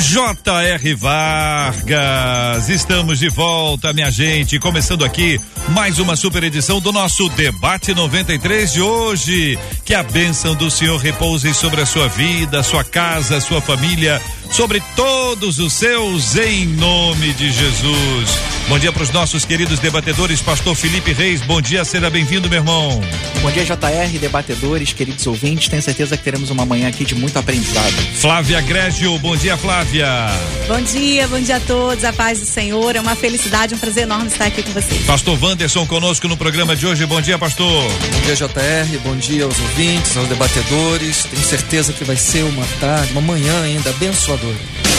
J.R. Vargas. Estamos de volta, minha gente. Começando aqui mais uma super edição do nosso Debate 93 de hoje. Que a bênção do Senhor repouse sobre a sua vida, sua casa, sua família, sobre todos os seus, em nome de Jesus. Bom dia para os nossos queridos debatedores, Pastor Felipe Reis. Bom dia, seja bem-vindo, meu irmão. Bom dia, JR, debatedores, queridos ouvintes. Tenho certeza que teremos uma manhã aqui de muito aprendizado. Flávia Grégio, bom dia, Flávia. Bom dia, bom dia a todos, a paz do Senhor. É uma felicidade, um prazer enorme estar aqui com vocês. Pastor Wanderson conosco no programa de hoje. Bom dia, pastor. Bom dia, JR. Bom dia aos ouvintes, aos debatedores. Tenho certeza que vai ser uma tarde, uma manhã ainda abençoadora.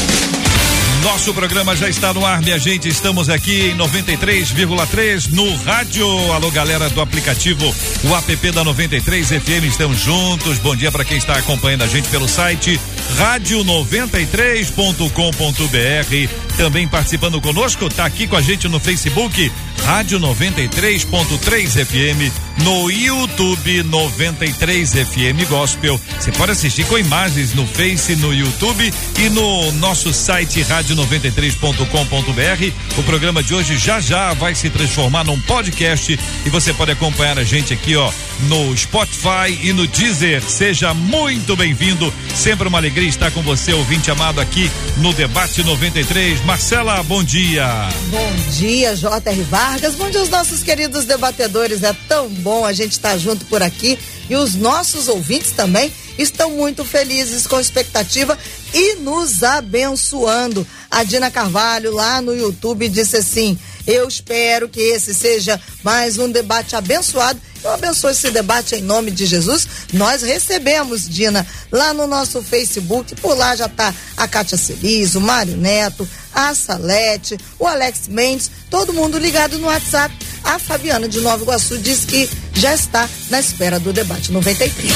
Nosso programa já está no ar, minha gente. Estamos aqui em 93,3 no rádio. Alô, galera do aplicativo, o app da 93 FM. Estamos juntos. Bom dia para quem está acompanhando a gente pelo site rádio93.com.br. Também participando conosco, tá aqui com a gente no Facebook, Rádio 93.3 FM, no YouTube 93 FM Gospel. Você pode assistir com imagens no Face, no YouTube e no nosso site rádio93.com.br. O programa de hoje já já vai se transformar num podcast e você pode acompanhar a gente aqui, ó, no Spotify e no Deezer. Seja muito bem-vindo. Sempre uma alegria estar com você, ouvinte amado, aqui no Debate 93. Marcela, bom dia. Bom dia, J.R. Vargas. Bom dia aos nossos queridos debatedores. É tão bom a gente estar junto por aqui e os nossos ouvintes também estão muito felizes com a expectativa e nos abençoando. A Dina Carvalho lá no YouTube disse assim: Eu espero que esse seja mais um debate abençoado. Eu abençoo esse debate em nome de Jesus. Nós recebemos, Dina, lá no nosso Facebook. Por lá já está a Cátia Celiz, o Mário Neto, a Salete, o Alex Mendes, todo mundo ligado no WhatsApp. A Fabiana de Nova Iguaçu diz que já está na espera do debate 93.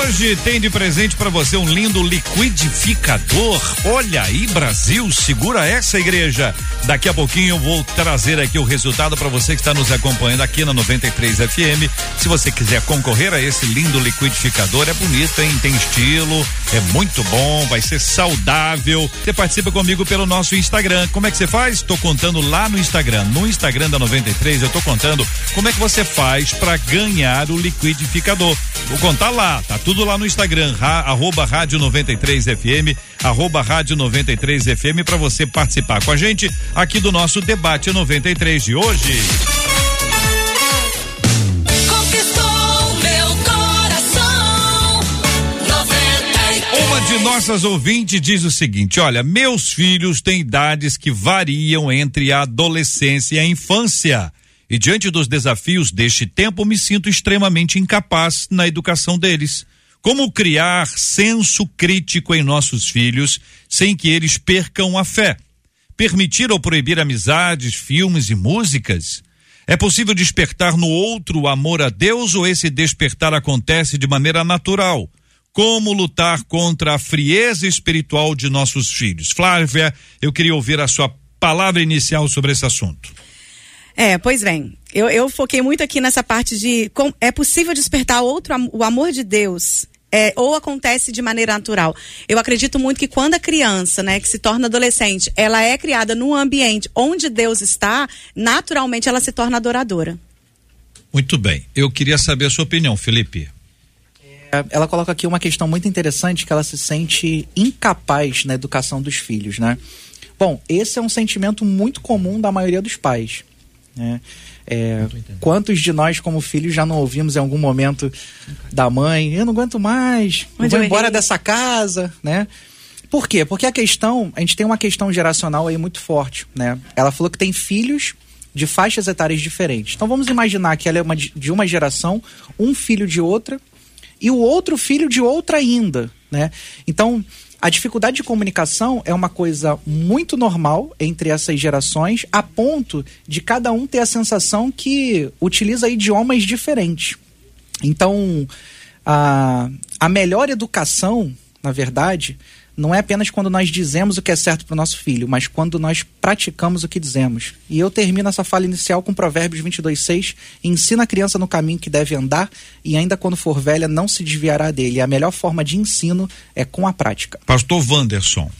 Hoje tem de presente para você um lindo liquidificador. Olha aí, Brasil, segura essa igreja. Daqui a pouquinho eu vou trazer aqui o resultado para você que está nos acompanhando aqui na 93 FM. Se você quiser concorrer a esse lindo liquidificador, é bonito, hein? Tem estilo, é muito bom, vai ser saudável. Você participa comigo pelo nosso Instagram. Como é que você faz? Tô contando lá no Instagram. No Instagram da 93, eu tô contando como é que você faz para ganhar o liquidificador. Vou contar lá, tá tudo lá no Instagram, ra, arroba rádio 93 FM, arroba rádio 93 FM para você participar com a gente aqui do nosso debate 93 de hoje. De nossas ouvintes diz o seguinte: olha, meus filhos têm idades que variam entre a adolescência e a infância. E diante dos desafios deste tempo, me sinto extremamente incapaz na educação deles. Como criar senso crítico em nossos filhos sem que eles percam a fé? Permitir ou proibir amizades, filmes e músicas? É possível despertar no outro o amor a Deus ou esse despertar acontece de maneira natural? Como lutar contra a frieza espiritual de nossos filhos? Flávia, eu queria ouvir a sua palavra inicial sobre esse assunto. É, pois bem, eu, eu foquei muito aqui nessa parte de com, é possível despertar outro o amor de Deus é, ou acontece de maneira natural. Eu acredito muito que quando a criança, né, que se torna adolescente, ela é criada num ambiente onde Deus está, naturalmente ela se torna adoradora. Muito bem. Eu queria saber a sua opinião, Felipe. É, ela coloca aqui uma questão muito interessante que ela se sente incapaz na educação dos filhos, né? Bom, esse é um sentimento muito comum da maioria dos pais. Né? É, quantos de nós, como filhos, já não ouvimos em algum momento da mãe: eu não aguento mais, eu vou embora dessa casa, né? Por quê? Porque a questão, a gente tem uma questão geracional aí muito forte, né? Ela falou que tem filhos de faixas etárias diferentes. Então vamos imaginar que ela é uma, de uma geração, um filho de outra e o outro filho de outra ainda, né? Então a dificuldade de comunicação é uma coisa muito normal entre essas gerações, a ponto de cada um ter a sensação que utiliza idiomas diferentes. Então, a, a melhor educação, na verdade, não é apenas quando nós dizemos o que é certo para o nosso filho, mas quando nós praticamos o que dizemos. E eu termino essa fala inicial com Provérbios 22:6, ensina a criança no caminho que deve andar e ainda quando for velha não se desviará dele. E a melhor forma de ensino é com a prática. Pastor Wanderson.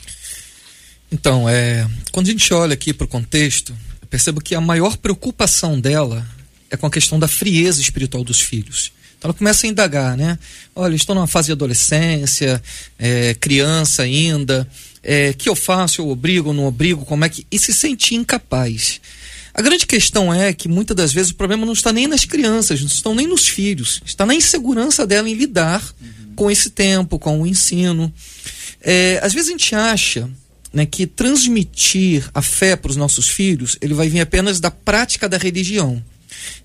Então, é, quando a gente olha aqui para o contexto, eu percebo que a maior preocupação dela é com a questão da frieza espiritual dos filhos. Então ela começa a indagar, né? Olha, estou numa fase de adolescência, é, criança ainda, é, que eu faço, eu obrigo, não obrigo, como é que. E se sente incapaz. A grande questão é que muitas das vezes o problema não está nem nas crianças, não estão nem nos filhos, está na insegurança dela em lidar uhum. com esse tempo, com o ensino. É, às vezes a gente acha né, que transmitir a fé para os nossos filhos, ele vai vir apenas da prática da religião.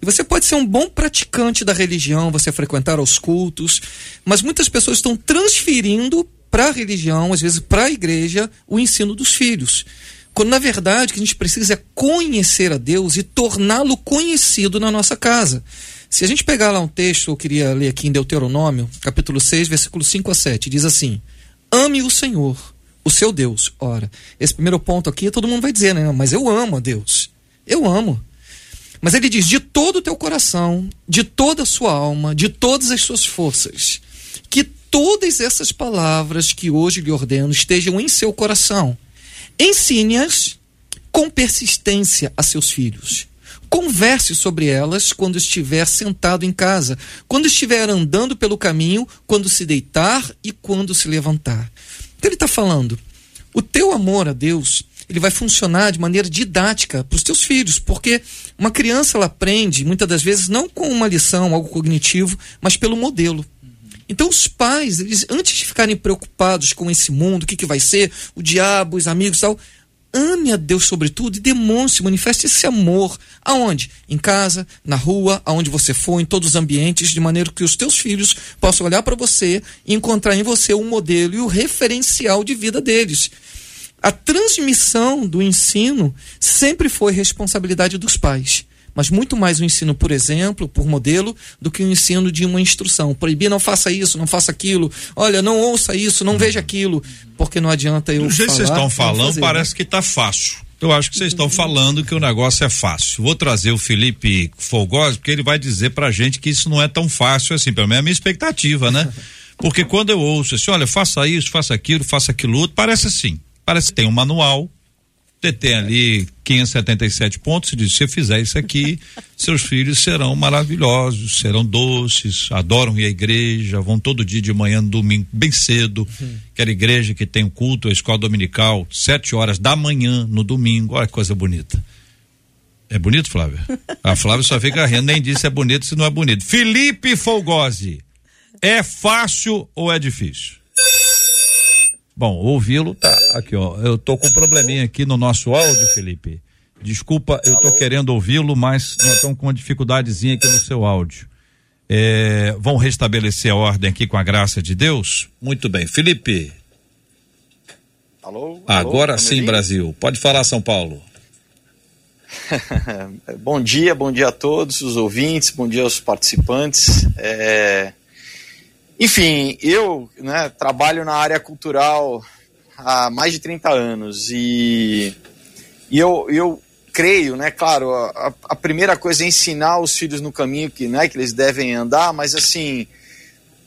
E você pode ser um bom praticante da religião, você frequentar os cultos, mas muitas pessoas estão transferindo para a religião, às vezes para a igreja, o ensino dos filhos. Quando na verdade o que a gente precisa é conhecer a Deus e torná-lo conhecido na nossa casa. Se a gente pegar lá um texto, eu queria ler aqui em Deuteronômio, capítulo 6, versículos 5 a 7, diz assim: Ame o Senhor, o seu Deus. Ora, esse primeiro ponto aqui todo mundo vai dizer, né? Mas eu amo a Deus. Eu amo. Mas ele diz: de todo o teu coração, de toda a sua alma, de todas as suas forças, que todas essas palavras que hoje lhe ordeno estejam em seu coração. Ensine-as com persistência a seus filhos. Converse sobre elas quando estiver sentado em casa, quando estiver andando pelo caminho, quando se deitar e quando se levantar. Então ele está falando: o teu amor a Deus ele vai funcionar de maneira didática para os teus filhos, porque uma criança ela aprende muitas das vezes não com uma lição, algo cognitivo, mas pelo modelo. Então os pais, eles, antes de ficarem preocupados com esse mundo, o que, que vai ser, o diabo, os amigos tal, ame a Deus sobre tudo e demonstre, manifeste esse amor. Aonde? Em casa, na rua, aonde você for, em todos os ambientes, de maneira que os teus filhos possam olhar para você e encontrar em você o modelo e o referencial de vida deles. A transmissão do ensino sempre foi responsabilidade dos pais mas muito mais o ensino por exemplo, por modelo, do que o ensino de uma instrução. Proibir, não faça isso, não faça aquilo, olha, não ouça isso, não veja aquilo, porque não adianta eu. Do jeito que vocês estão falando, fazer, parece né? que está fácil. Eu acho que vocês estão falando que o negócio é fácil. Vou trazer o Felipe Folgosi, porque ele vai dizer pra gente que isso não é tão fácil assim, pelo menos é a minha expectativa, né? Porque quando eu ouço assim, olha, faça isso, faça aquilo, faça aquilo outro, parece assim. Parece que tem um manual, você tem ali 577 pontos e diz: se você fizer isso aqui, seus filhos serão maravilhosos, serão doces, adoram ir à igreja, vão todo dia de manhã, no domingo, bem cedo. Uhum. Aquela igreja que tem o culto, a escola dominical, sete horas da manhã no domingo. Olha que coisa bonita. É bonito, Flávia? A Flávia só fica rindo, nem disse é bonito se não é bonito. Felipe Folgose, é fácil ou é difícil? Bom, ouvi-lo tá aqui, ó. Eu tô com um probleminha aqui no nosso áudio, Felipe. Desculpa, eu tô querendo ouvi-lo, mas nós estamos com uma dificuldadezinha aqui no seu áudio. É, vão restabelecer a ordem aqui com a graça de Deus? Muito bem. Felipe. Alô? Agora alô, sim, Brasil. Pode falar, São Paulo. bom dia, bom dia a todos os ouvintes, bom dia aos participantes. É, enfim, eu né, trabalho na área cultural há mais de 30 anos e, e eu, eu creio, né, claro, a, a, primeira coisa é ensinar os filhos no caminho que, né, que eles devem andar, mas assim,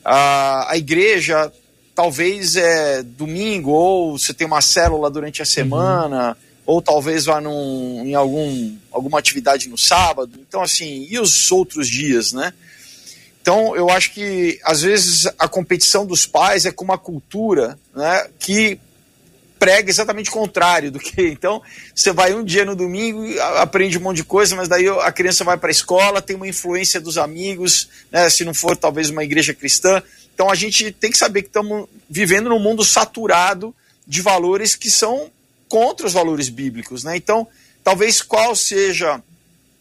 a, a igreja talvez é domingo ou você tem uma célula durante a semana, uhum. ou talvez vá num, em algum, alguma atividade no sábado. Então, assim, e os outros dias, né? Então, eu acho que às vezes a competição dos pais é com uma cultura né, que prega exatamente o contrário do que. Então, você vai um dia no domingo, aprende um monte de coisa, mas daí a criança vai para a escola, tem uma influência dos amigos, né, se não for talvez uma igreja cristã. Então, a gente tem que saber que estamos vivendo num mundo saturado de valores que são contra os valores bíblicos. Né? Então, talvez qual seja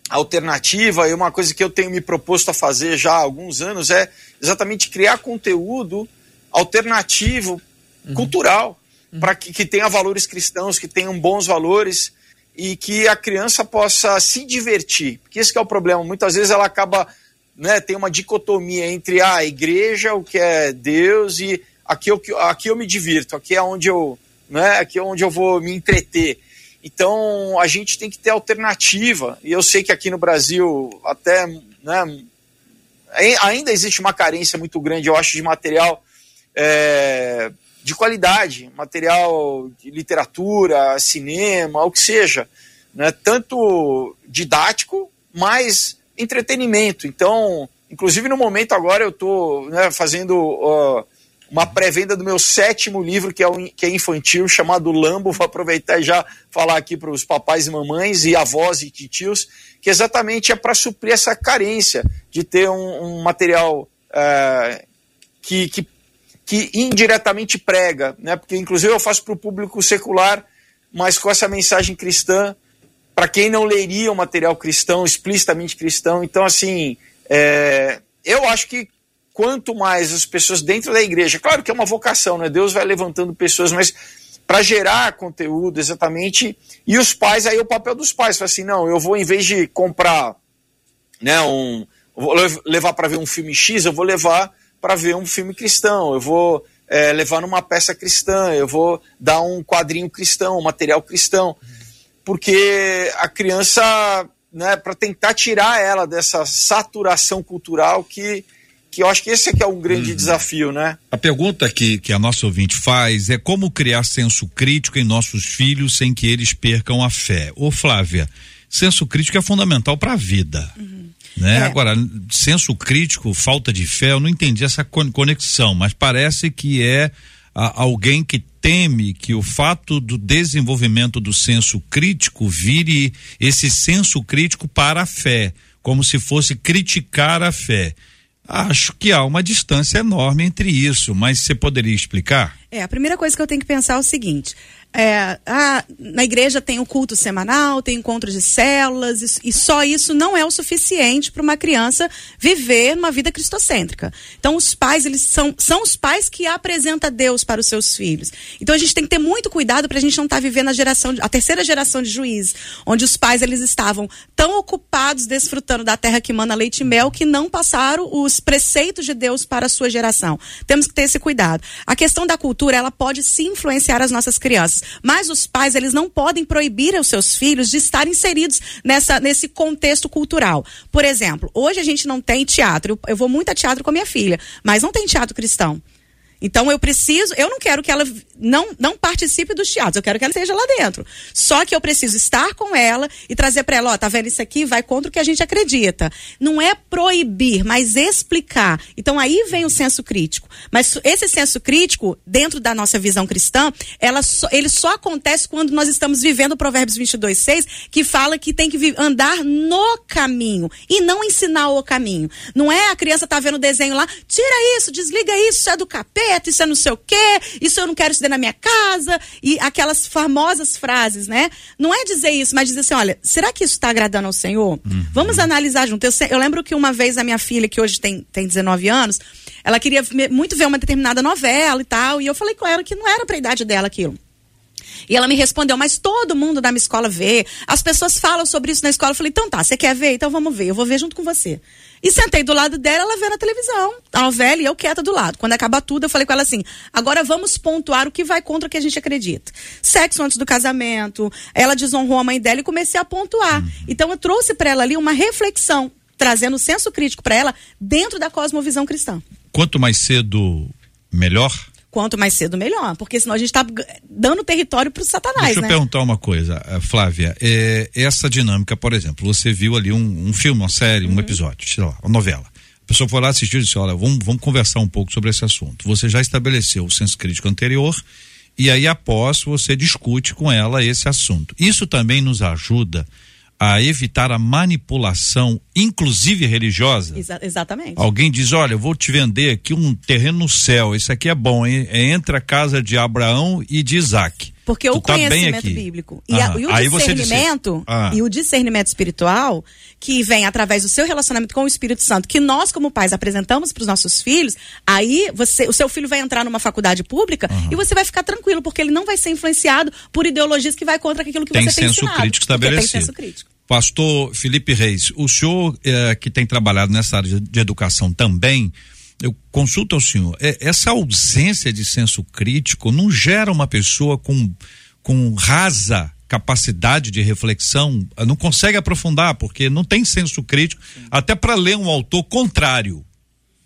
alternativa e uma coisa que eu tenho me proposto a fazer já há alguns anos é exatamente criar conteúdo alternativo uhum. cultural, uhum. para que, que tenha valores cristãos, que tenham bons valores e que a criança possa se divertir. Porque esse é o problema. Muitas vezes ela acaba, né, tem uma dicotomia entre ah, a igreja, o que é Deus, e aqui eu, aqui eu me divirto, aqui é onde eu, né, aqui é onde eu vou me entreter. Então a gente tem que ter alternativa. E eu sei que aqui no Brasil até né, ainda existe uma carência muito grande, eu acho, de material é, de qualidade, material de literatura, cinema, o que seja, né, tanto didático, mas entretenimento. Então, inclusive no momento agora eu estou né, fazendo uh, uma pré-venda do meu sétimo livro, que é, que é infantil, chamado Lambo. Vou aproveitar e já falar aqui para os papais e mamães, e avós e titios, que exatamente é para suprir essa carência de ter um, um material é, que, que, que, indiretamente prega, né? porque inclusive eu faço para o público secular, mas com essa mensagem cristã, para quem não leria o material cristão, explicitamente cristão. Então, assim, é, eu acho que quanto mais as pessoas dentro da igreja, claro que é uma vocação, né? Deus vai levantando pessoas, mas para gerar conteúdo exatamente, e os pais, aí é o papel dos pais, fala assim, não, eu vou em vez de comprar, né, um, vou levar para ver um filme X, eu vou levar para ver um filme cristão, eu vou é, levar numa peça cristã, eu vou dar um quadrinho cristão, um material cristão, porque a criança, né, para tentar tirar ela dessa saturação cultural que que eu acho que esse é que é um grande uhum. desafio, né? A pergunta que, que a nossa ouvinte faz é como criar senso crítico em nossos filhos sem que eles percam a fé. Ô Flávia, senso crítico é fundamental para a vida. Uhum. Né? É. Agora, senso crítico, falta de fé, eu não entendi essa conexão, mas parece que é a, alguém que teme que o fato do desenvolvimento do senso crítico vire esse senso crítico para a fé, como se fosse criticar a fé. Acho que há uma distância enorme entre isso, mas você poderia explicar? É, a primeira coisa que eu tenho que pensar é o seguinte: é, a, na igreja tem o culto semanal, tem encontro de células, e, e só isso não é o suficiente para uma criança viver uma vida cristocêntrica. Então, os pais, eles são, são os pais que apresentam Deus para os seus filhos. Então, a gente tem que ter muito cuidado para a gente não estar tá vivendo a geração, a terceira geração de juízes, onde os pais eles estavam tão ocupados desfrutando da terra que mana leite e mel que não passaram os preceitos de Deus para a sua geração. Temos que ter esse cuidado. A questão da cultura, ela pode se influenciar as nossas crianças. Mas os pais, eles não podem proibir aos seus filhos de estar inseridos nessa, nesse contexto cultural. Por exemplo, hoje a gente não tem teatro. Eu vou muito a teatro com a minha filha, mas não tem teatro cristão. Então eu preciso, eu não quero que ela não, não participe dos teatros, eu quero que ela esteja lá dentro. Só que eu preciso estar com ela e trazer para ela, ó, tá vendo isso aqui? Vai contra o que a gente acredita. Não é proibir, mas explicar. Então aí vem o senso crítico. Mas esse senso crítico, dentro da nossa visão cristã, ela só, ele só acontece quando nós estamos vivendo o Provérbios 22, 6, que fala que tem que andar no caminho e não ensinar o caminho. Não é a criança tá vendo o desenho lá, tira isso, desliga isso, isso é do capeta isso é não sei o quê, isso eu não quero estudar na minha casa, e aquelas famosas frases, né? Não é dizer isso, mas dizer assim, olha, será que isso está agradando ao Senhor? Uhum. Vamos analisar junto. Eu, eu, lembro que uma vez a minha filha, que hoje tem, tem 19 anos, ela queria muito ver uma determinada novela e tal, e eu falei com ela que não era para a idade dela aquilo. E ela me respondeu, mas todo mundo da minha escola vê. As pessoas falam sobre isso na escola. Eu falei, então tá, você quer ver? Então vamos ver. Eu vou ver junto com você. E sentei do lado dela, ela vê na televisão, a novela e eu quieta do lado. Quando acaba tudo, eu falei com ela assim: agora vamos pontuar o que vai contra o que a gente acredita. Sexo antes do casamento, ela desonrou a mãe dela e comecei a pontuar. Uhum. Então eu trouxe para ela ali uma reflexão, trazendo o senso crítico para ela dentro da cosmovisão cristã. Quanto mais cedo, melhor? Quanto mais cedo melhor, porque senão a gente está dando território para o satanás. Deixa né? eu perguntar uma coisa, eh, Flávia. É, essa dinâmica, por exemplo, você viu ali um, um filme, uma série, uhum. um episódio, sei lá, uma novela. A pessoa foi lá assistir e disse: Olha, vamos, vamos conversar um pouco sobre esse assunto. Você já estabeleceu o senso crítico anterior e aí, após, você discute com ela esse assunto. Isso também nos ajuda a evitar a manipulação, inclusive religiosa. Exa exatamente. Alguém diz: Olha, eu vou te vender aqui um terreno no céu, isso aqui é bom, hein? É entre a casa de Abraão e de Isaac. Porque tu o tá conhecimento aqui. bíblico e, a- Aham. e o você disse- discernimento Ah. e o discernimento espiritual que vem através do seu relacionamento com o Espírito Santo, que nós como pais apresentamos para os nossos filhos, aí você, o seu filho vai entrar numa faculdade pública e você vai ficar tranquilo porque ele não vai ser influenciado por ideologias que vai contra aquilo que Tem você tem senso ensinado. crítico estabelecido. Tem senso crítico. Pastor Felipe Reis, o senhor eh, que tem trabalhado nessa área de, educação também, eu consulto ao senhor, eh, essa ausência de senso crítico não gera uma pessoa com, com rasa capacidade de reflexão, eh, não consegue aprofundar, porque não tem senso crítico, até para ler um autor contrário.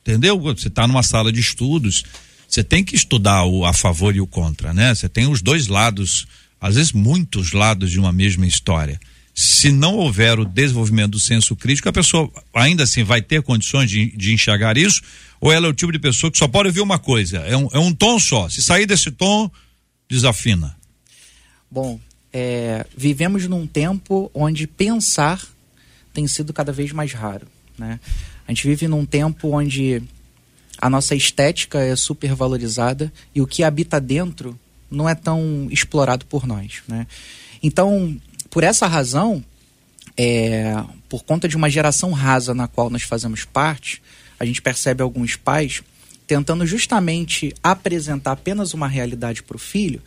Entendeu? Você está numa sala de estudos, você tem que estudar o a favor e o contra, né? Você tem os dois lados, às vezes muitos lados de uma mesma história. Se não houver o desenvolvimento do senso crítico, a pessoa ainda assim vai ter condições de, de enxergar isso, ou ela é o tipo de pessoa que só pode ouvir uma coisa, é um, é um tom só. Se sair desse tom, desafina. Bom, é, vivemos num tempo onde pensar tem sido cada vez mais raro. Né? A gente vive num tempo onde a nossa estética é super valorizada e o que habita dentro não é tão explorado por nós. Né? Então, por essa razão, é, por conta de uma geração rasa na qual nós fazemos parte, a gente percebe alguns pais tentando justamente apresentar apenas uma realidade para o filho,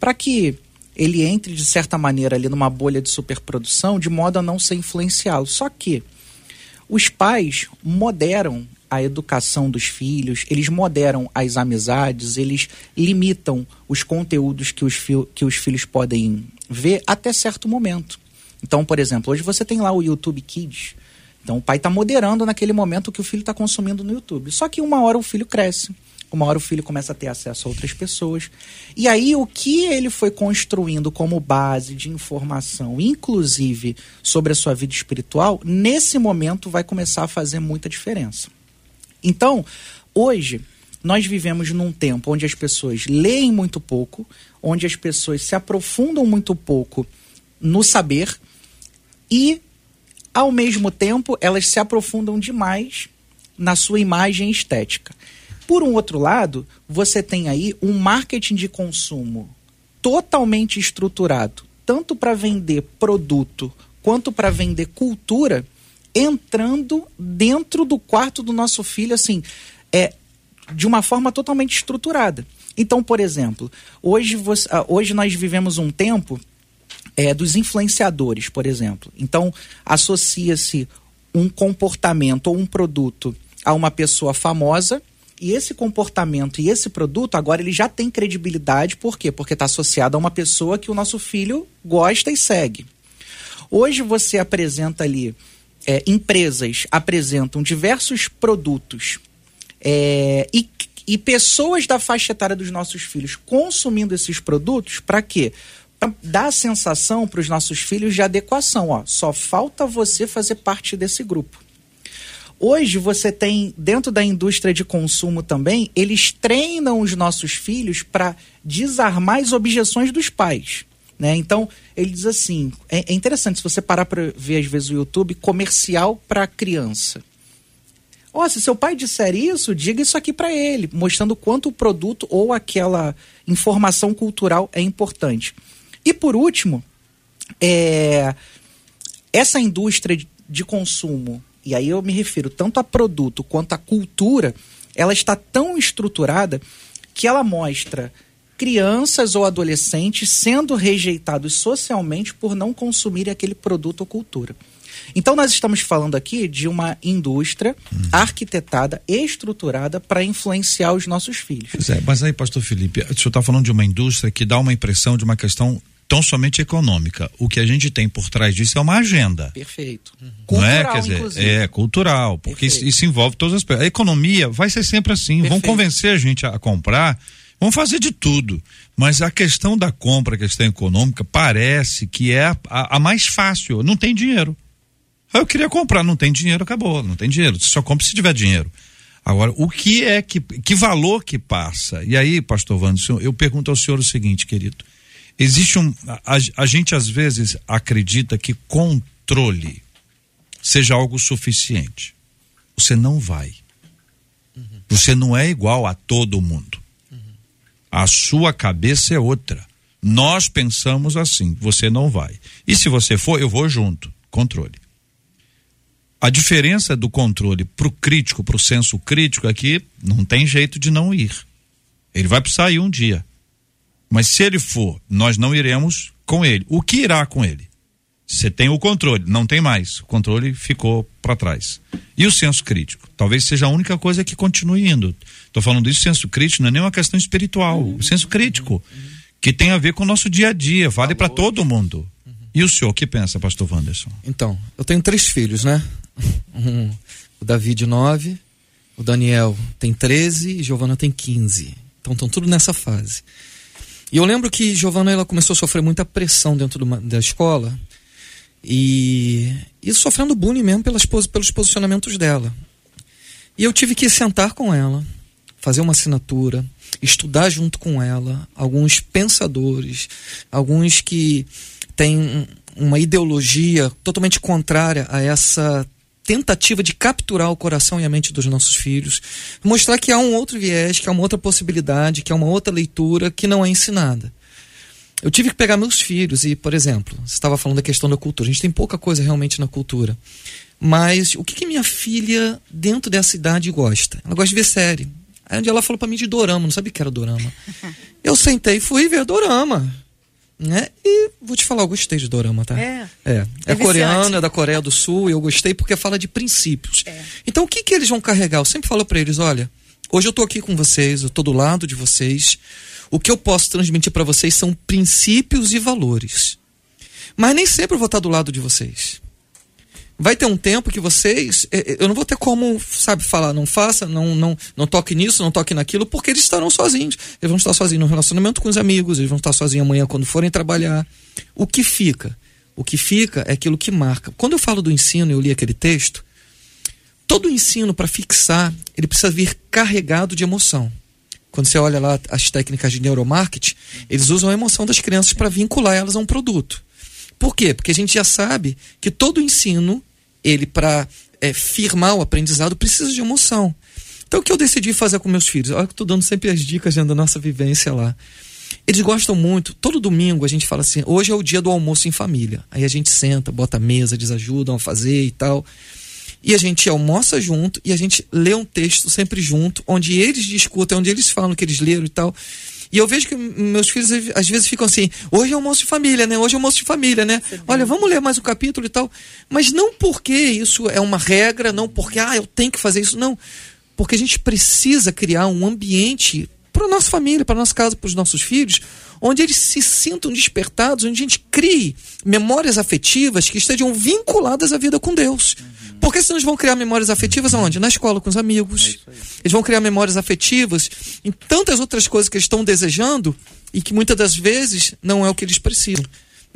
para que ele entre de certa maneira ali numa bolha de superprodução, de modo a não ser influenciá-lo. Só que os pais moderam a educação dos filhos, eles moderam as amizades, eles limitam os conteúdos que os, que os filhos podem ver até certo momento. Então, por exemplo, hoje você tem lá o YouTube Kids. Então, o pai está moderando naquele momento o que o filho está consumindo no YouTube. Só que uma hora o filho cresce, uma hora o filho começa a ter acesso a outras pessoas. E aí, o que ele foi construindo como base de informação, inclusive sobre a sua vida espiritual, nesse momento vai começar a fazer muita diferença. Então, hoje, nós vivemos num tempo onde as pessoas leem muito pouco, onde as pessoas se aprofundam muito pouco no saber e, ao mesmo tempo, elas se aprofundam demais na sua imagem estética. Por um outro lado, você tem aí um marketing de consumo totalmente estruturado, tanto para vender produto quanto para vender cultura, entrando dentro do quarto do nosso filho, assim, é, de uma forma totalmente estruturada. Então, por exemplo, hoje, você- ah, hoje nós vivemos um tempo é, dos influenciadores, por exemplo. Então, associa-se um comportamento ou um produto a uma pessoa famosa e esse comportamento e esse produto agora ele já tem credibilidade, por quê? Porque está associado a uma pessoa que o nosso filho gosta e segue. Hoje você apresenta ali, é, empresas apresentam diversos produtos é, e, e pessoas da faixa etária dos nossos filhos consumindo esses produtos, para quê? Para dar a sensação para os nossos filhos de adequação. Ó, só falta você fazer parte desse grupo. Hoje você tem, dentro da indústria de consumo também, eles treinam os nossos filhos para desarmar as objeções dos pais. Né? Então, ele diz assim: é, é interessante se você parar para ver às vezes o YouTube, comercial para criança. Ó, se seu pai disser isso, diga isso aqui para ele, mostrando quanto o produto ou aquela informação cultural é importante. E por último, é, essa indústria de- de consumo, e aí eu me refiro tanto a produto quanto a cultura, ela está tão estruturada que ela mostra crianças ou adolescentes sendo rejeitados socialmente por não consumirem aquele produto ou cultura. Então nós estamos falando aqui de uma indústria arquitetada, estruturada para influenciar os nossos filhos. Pois é, mas aí, pastor Felipe, o senhor está falando de uma indústria que dá uma impressão de uma questão tão somente econômica. O que a gente tem por trás disso é uma agenda. Perfeito. Não é? Cultural, Quer dizer, inclusive. é cultural, porque isso, isso envolve todas as coisas. A economia vai ser sempre assim. Vão Perfeito. convencer a gente a comprar, vão fazer de tudo. Mas a questão da compra, a questão econômica, parece que é a- a mais fácil. Não tem dinheiro. Eu queria comprar, não tem dinheiro, acabou. Não tem dinheiro. Você só compra se tiver dinheiro. Agora, o que é que, que valor que passa? E aí, pastor Wanderson, eu pergunto ao senhor o seguinte, querido. Existe um. A, a gente às vezes acredita que controle seja algo suficiente. Você não vai. Você não é igual a todo mundo. A sua cabeça é outra. Nós pensamos assim, você não vai. E se você for, eu vou junto. Controle. A diferença do controle para o crítico, para o senso crítico, é que não tem jeito de não ir. Ele vai precisar ir um dia. Mas se ele for, nós não iremos com ele. O que irá com ele? Você tem o controle, não tem mais. O controle ficou para trás. E o senso crítico? Talvez seja a única coisa que continue indo. Estou falando isso, senso crítico não é nem uma questão espiritual. O senso crítico, que tem a ver com o nosso dia a dia, vale para todo mundo. E o senhor, o que pensa, pastor Wanderson? Então, eu tenho três filhos, né? Um, o David, nove, o Daniel tem 13 e Giovana tem 15. Então estão tudo nessa fase. E eu lembro que Giovana ela começou a sofrer muita pressão dentro do, da escola e, e sofrendo bullying mesmo pelas, pelos posicionamentos dela. E eu tive que sentar com ela, fazer uma assinatura, estudar junto com ela alguns pensadores, alguns que têm uma ideologia totalmente contrária a essa tentativa de capturar o coração e a mente dos nossos filhos, mostrar que há um outro viés, que há uma outra possibilidade, que há uma outra leitura que não é ensinada. Eu tive que pegar meus filhos e, por exemplo, você estava falando da questão da cultura. A gente tem pouca coisa realmente na cultura. Mas o que, que minha filha, dentro dessa idade, gosta? Ela gosta de ver série. Aí um dia ela falou para mim de dorama, não sabia que era dorama. Eu sentei e fui ver dorama. Né? E vou te falar, eu gostei de dorama, tá? É. É, é, É coreano, é da Coreia do Sul, e eu gostei porque fala de princípios. É. Então o que, que eles vão carregar? Eu sempre falo para eles: olha, hoje eu tô aqui com vocês, eu tô do lado de vocês. O que eu posso transmitir para vocês são princípios e valores. Mas nem sempre eu vou estar do lado de vocês. Vai ter um tempo que vocês, eh, eh, eu não vou ter como, sabe, falar, não faça, não, não, não toque nisso, não toque naquilo, porque eles estarão sozinhos. Eles vão estar sozinhos no relacionamento com os amigos, eles vão estar sozinhos amanhã quando forem trabalhar. O que fica? O que fica é aquilo que marca. Quando eu falo do ensino, eu li aquele texto, todo ensino para fixar, ele precisa vir carregado de emoção. Quando você olha lá as técnicas de neuromarketing, eles usam a emoção das crianças para vincular elas a um produto. Por quê? Porque a gente já sabe que todo ensino, ele para firmar o aprendizado, precisa de emoção. Então o que eu decidi fazer com meus filhos? Olha que eu estou dando sempre as dicas né, da nossa vivência lá. Eles gostam muito. Todo domingo a gente fala assim: hoje é o dia do almoço em família. Aí a gente senta, bota a mesa, eles ajudam a fazer e tal. E a gente almoça junto e a gente lê um texto sempre junto, onde eles discutem, onde eles falam que eles leram e tal. E eu vejo que meus filhos às vezes ficam assim: hoje é almoço de família, né? Hoje é almoço de família, né? Olha, vamos ler mais um capítulo e tal. Mas não porque isso é uma regra, não porque, ah, eu tenho que fazer isso, não. Porque a gente precisa criar um ambiente para a nossa família, para a nossa casa, para os nossos filhos, onde eles se sintam despertados, onde a gente crie memórias afetivas que estejam vinculadas à vida com Deus. Porque senão eles vão criar memórias afetivas aonde? Na escola, com os amigos. Eles vão criar memórias afetivas em tantas outras coisas que eles estão desejando e que muitas das vezes não é o que eles precisam.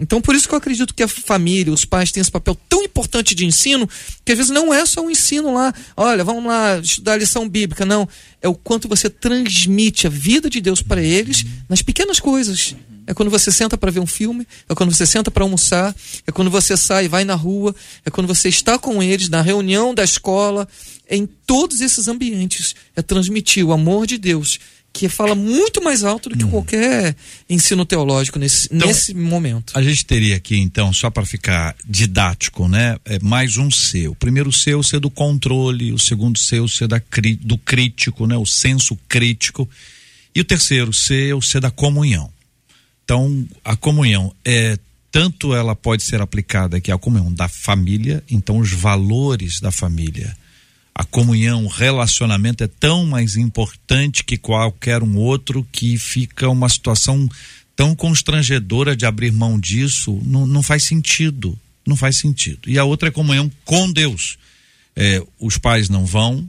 Então, por isso que eu acredito que a família, os pais têm esse papel tão importante de ensino, que às vezes não é só um ensino lá, olha, vamos lá estudar a lição bíblica, não. É o quanto você transmite a vida de Deus para eles nas pequenas coisas. É quando você senta para ver um filme, é quando você senta para almoçar, é quando você sai e vai na rua, é quando você está com eles na reunião da escola, é em todos esses ambientes. É transmitir o amor de Deus, que fala muito mais alto do que qualquer ensino teológico nesse, Então, nesse momento. A gente teria aqui, então, só para ficar didático, né? É mais um C. O primeiro C é o C do controle, o segundo C é o C da, do crítico, né? O senso crítico. E o terceiro C é o C da comunhão. Então, a comunhão é tanto ela pode ser aplicada aqui a comunhão da família, então os valores da família. A comunhão, o relacionamento é tão mais importante que qualquer um outro que fica uma situação tão constrangedora de abrir mão disso, não, não faz sentido. Não faz sentido. E a outra é comunhão com Deus. É, os pais não vão,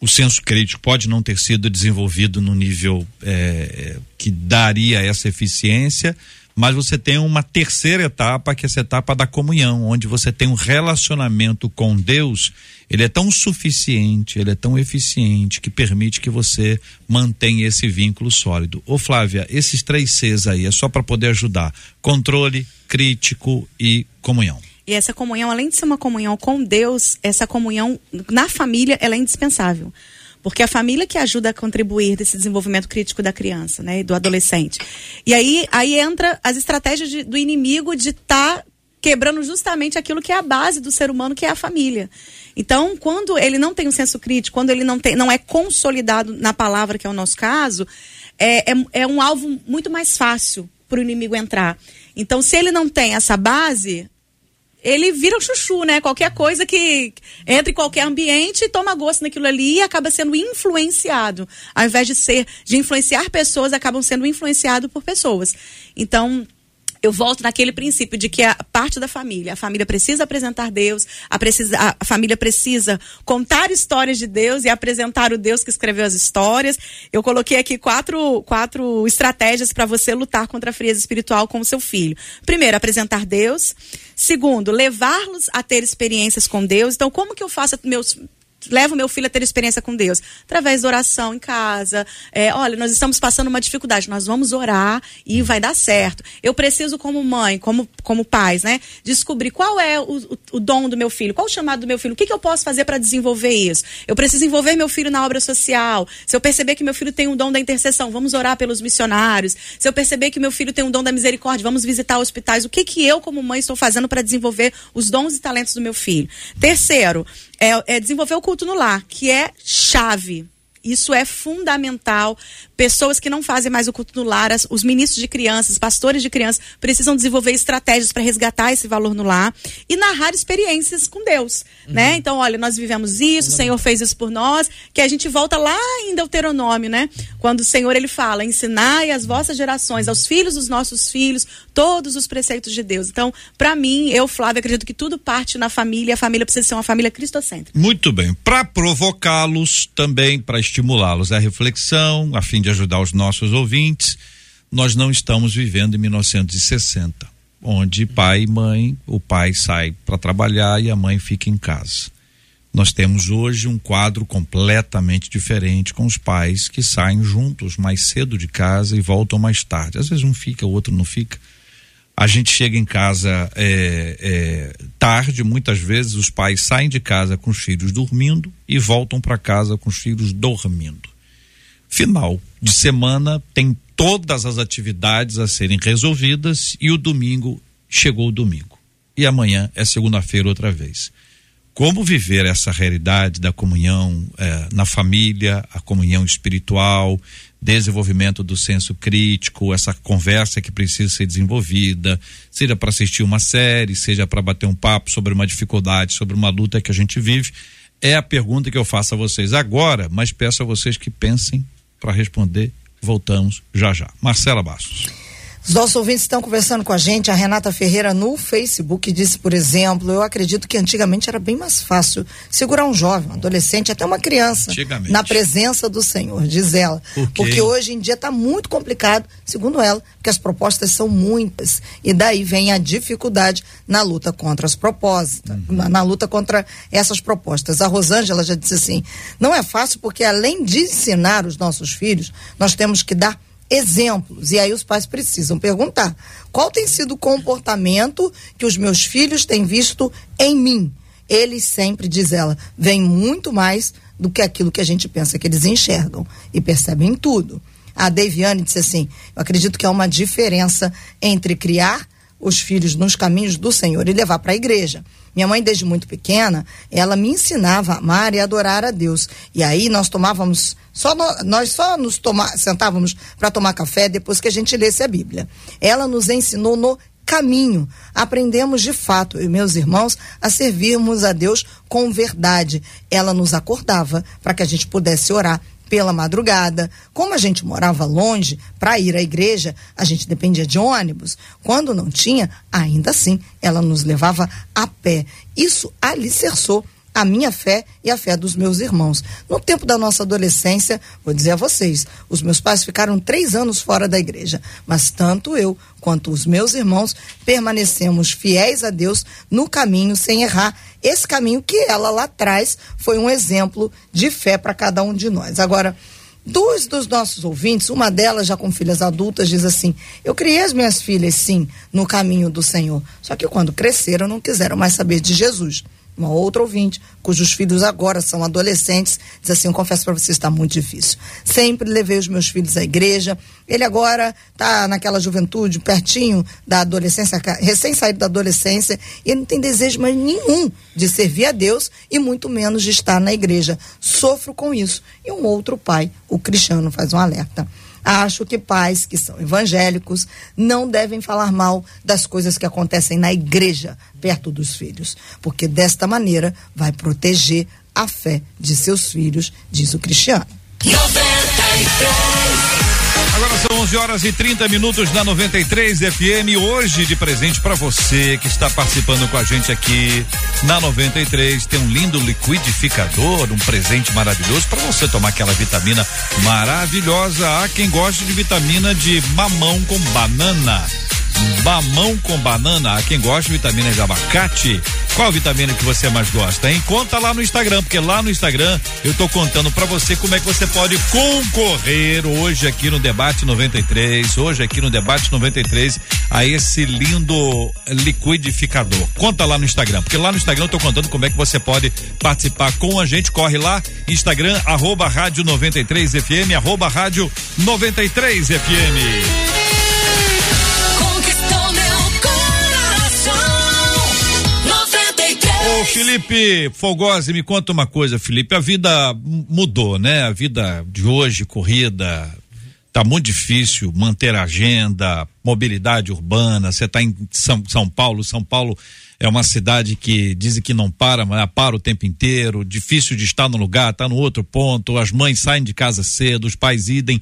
o senso crítico pode não ter sido desenvolvido no nível é, que daria essa eficiência, mas você tem uma terceira etapa, que é essa etapa da comunhão, onde você tem um relacionamento com Deus, ele é tão suficiente, ele é tão eficiente, que permite que você mantenha esse vínculo sólido. Ô Flávia, esses três Cs aí é só para poder ajudar: controle, crítico e comunhão. E essa comunhão, além de ser uma comunhão com Deus, essa comunhão na família, ela é indispensável. Porque é a família que ajuda a contribuir desse desenvolvimento crítico da criança, né? E do adolescente. E aí, aí entra as estratégias de, do inimigo de estar tá quebrando justamente aquilo que é a base do ser humano, que é a família. Então, quando ele não tem um senso crítico, quando ele não, tem, não é consolidado na palavra, que é o nosso caso, é, é, é um alvo muito mais fácil para o inimigo entrar. Então, se ele não tem essa base, ele vira o chuchu, né? Qualquer coisa que entra em qualquer ambiente, toma gosto naquilo ali e acaba sendo influenciado. Ao invés de ser, de influenciar pessoas, acabam sendo influenciados por pessoas. Então, eu volto naquele princípio de que a parte da família, a família precisa apresentar Deus, a, precisa, a família precisa contar histórias de Deus e apresentar o Deus que escreveu as histórias. Eu coloquei aqui quatro, quatro estratégias para você lutar contra a frieza espiritual com o seu filho. Primeiro, apresentar Deus. Segundo, levá-los a ter experiências com Deus. Então, como que eu faço meus levo meu filho a ter experiência com Deus? Através da oração em casa. É, olha, nós estamos passando uma dificuldade, nós vamos orar e vai dar certo. Eu preciso, como mãe, como, como pais, né, descobrir qual é o, o, o dom do meu filho, qual o chamado do meu filho, o que, que eu posso fazer para desenvolver isso. Eu preciso envolver meu filho na obra social. Se eu perceber que meu filho tem um dom da intercessão, vamos orar pelos missionários. Se eu perceber que meu filho tem um dom da misericórdia, vamos visitar hospitais. O que, que eu, como mãe, estou fazendo para desenvolver os dons e talentos do meu filho? Terceiro, é, é desenvolver o culto no lar, que é chave. Isso é fundamental pessoas que não fazem mais o culto no lar, os ministros de crianças, pastores de crianças, precisam desenvolver estratégias para resgatar esse valor no lar e narrar experiências com Deus, uhum. né? Então, olha, nós vivemos isso, uhum. o Senhor fez isso por nós, que a gente volta lá em Deuteronômio, né? Quando o Senhor ele fala: "Ensinai as vossas gerações, aos filhos dos nossos filhos, todos os preceitos de Deus". Então, para mim, eu, Flávia, acredito que tudo parte na família, a família precisa ser uma família cristocêntrica. Muito bem. Para provocá-los também para estimulá-los à reflexão, a fim de ajudar os nossos ouvintes, nós não estamos vivendo em 1960, onde pai e mãe, o pai sai para trabalhar e a mãe fica em casa. Nós temos hoje um quadro completamente diferente com os pais que saem juntos mais cedo de casa e voltam mais tarde. Às vezes um fica, o outro não fica. A gente chega em casa é, é, tarde, muitas vezes os pais saem de casa com os filhos dormindo e voltam para casa com os filhos dormindo final de semana tem todas as atividades a serem resolvidas e o domingo chegou o domingo. E amanhã é segunda-feira outra vez. Como viver essa realidade da comunhão eh, na família, a comunhão espiritual, desenvolvimento do senso crítico, essa conversa que precisa ser desenvolvida, seja para assistir uma série, seja para bater um papo sobre uma dificuldade, sobre uma luta que a gente vive, é a pergunta que eu faço a vocês agora, mas peço a vocês que pensem para responder. Voltamos já já. Marcela Bastos. Os nossos ouvintes estão conversando com a gente. A Renata Ferreira no Facebook disse, por exemplo, eu acredito que antigamente era bem mais fácil segurar um jovem, um adolescente, até uma criança na presença do Senhor, diz ela. Por porque hoje em dia está muito complicado, segundo ela, porque as propostas são muitas. E daí vem a dificuldade na luta contra as propostas, uhum. na, na luta contra essas propostas. A Rosângela já disse assim: não é fácil porque além de ensinar os nossos filhos, nós temos que dar exemplos. E aí os pais precisam perguntar: qual tem sido o comportamento que os meus filhos têm visto em mim? Eles sempre, diz ela, vêm muito mais do que aquilo que a gente pensa que eles enxergam e percebem tudo. A Deviane disse assim: Eu acredito que há uma diferença entre criar os filhos nos caminhos do Senhor e levar para a igreja. Minha mãe, desde muito pequena, ela me ensinava a amar e adorar a Deus. E aí nós tomávamos, só no, nós só nos toma, sentávamos para tomar café depois que a gente lesse a Bíblia. Ela nos ensinou no caminho. Aprendemos de fato, eu e meus irmãos, a servirmos a Deus com verdade. Ela nos acordava para que a gente pudesse orar pela madrugada. Como a gente morava longe, para ir à igreja, a gente dependia de ônibus. Quando não tinha, ainda assim, ela nos levava a pé. Isso alicerçou a minha fé e a fé dos meus irmãos. No tempo da nossa adolescência, vou dizer a vocês, os meus pais ficaram três anos fora da igreja, mas tanto eu quanto os meus irmãos permanecemos fiéis a Deus no caminho sem errar. Esse caminho que ela lá atrás foi um exemplo de fé para cada um de nós. Agora, Duas dos nossos ouvintes, uma delas já com filhas adultas, diz assim: Eu criei as minhas filhas, sim, no caminho do Senhor. Só que quando cresceram, não quiseram mais saber de Jesus uma outra ouvinte, cujos filhos agora são adolescentes, diz assim: eu confesso para você, está muito difícil. Sempre levei os meus filhos à igreja. Ele agora está naquela juventude, pertinho da adolescência, recém saído da adolescência, e ele não tem desejo mais nenhum de servir a Deus e muito menos de estar na igreja. Sofro com isso. E um outro pai, o Cristiano, faz um alerta. Acho que pais que são evangélicos não devem falar mal das coisas que acontecem na igreja perto dos filhos, porque desta maneira vai proteger a fé de seus filhos, diz o Cristiano. 93. Agora são 11 horas e 30 minutos na 93 FM. Hoje, de presente para você que está participando com a gente aqui na 93, tem um lindo liquidificador, um presente maravilhoso para você tomar aquela vitamina maravilhosa. Há quem goste de vitamina de mamão com banana mamão com banana. A quem gosta de vitamina de abacate, qual vitamina que você mais gosta, hein? Conta lá no Instagram, porque lá no Instagram eu tô contando para você como é que você pode concorrer hoje aqui no Debate 93, hoje aqui no Debate 93, a esse lindo liquidificador. Conta lá no Instagram, porque lá no Instagram eu tô contando como é que você pode participar com a gente. Corre lá, Instagram, arroba rádio 93 FM, arroba rádio 93 FM. Felipe Fogosi, me conta uma coisa, Felipe. A vida mudou, né? A vida de hoje, corrida, tá muito difícil manter a agenda, mobilidade urbana. Você está em São, São Paulo, São Paulo é uma cidade que dizem que não para, mas para o tempo inteiro, difícil de estar no lugar, está no outro ponto, as mães saem de casa cedo, os pais idem.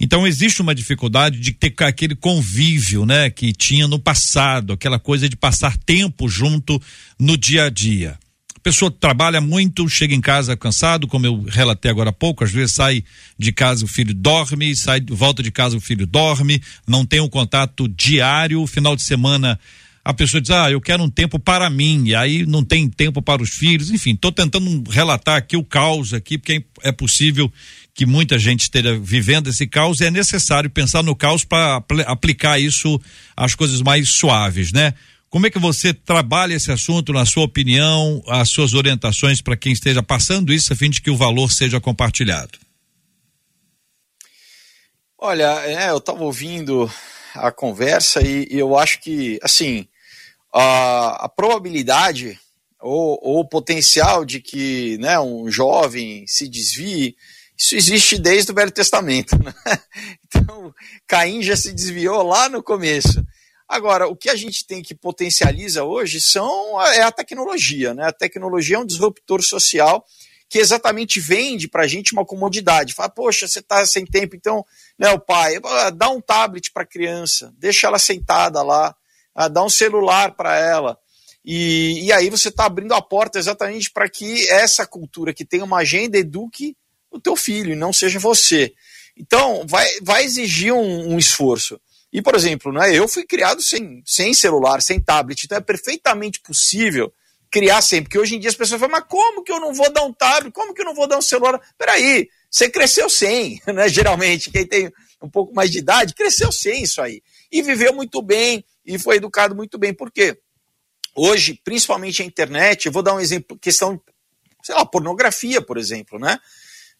Então existe uma dificuldade de ter aquele convívio, né, que tinha no passado, aquela coisa de passar tempo junto no dia a dia. Pessoa trabalha muito, chega em casa cansado, como eu relatei agora há pouco, às vezes sai de casa o filho dorme, sai volta de casa o filho dorme, não tem um contato diário, final de semana a pessoa diz, ah, eu quero um tempo para mim, e aí não tem tempo para os filhos, enfim, estou tentando relatar aqui o caos aqui, porque é possível que muita gente esteja vivendo esse caos e é necessário pensar no caos para apl aplicar isso às coisas mais suaves, né? Como é que você trabalha esse assunto, na sua opinião, as suas orientações para quem esteja passando isso, a fim de que o valor seja compartilhado? Olha, é, eu estava ouvindo a conversa e, e, eu acho que, assim, a, a probabilidade ou, ou, o potencial de que né, um jovem se desvie, isso existe desde o Velho Testamento. Né? Então, Caim já se desviou lá no começo. Agora, o que a gente tem que potencializa hoje são é a tecnologia. Né? A tecnologia é um disruptor social que exatamente vende para a gente uma comodidade. Fala, poxa, você está sem tempo, então, né, o pai, dá um tablet para a criança, deixa ela sentada lá, ah, dá um celular para ela. E, e aí você está abrindo a porta exatamente para que essa cultura que tem uma agenda eduque o teu filho não seja você. Então, vai, vai exigir um, um esforço. E, por exemplo, né, eu fui criado sem, sem celular, sem tablet, então é perfeitamente possível criar sem, porque hoje em dia as pessoas falam, mas como que eu não vou dar um tablet? Como que eu não vou dar um celular? Peraí, você cresceu sem, né? Geralmente, quem tem um pouco mais de idade, cresceu sem isso aí. E viveu muito bem, e foi educado muito bem. Por quê? Hoje, principalmente a internet, eu vou dar um exemplo, questão, sei lá, pornografia, por exemplo, né?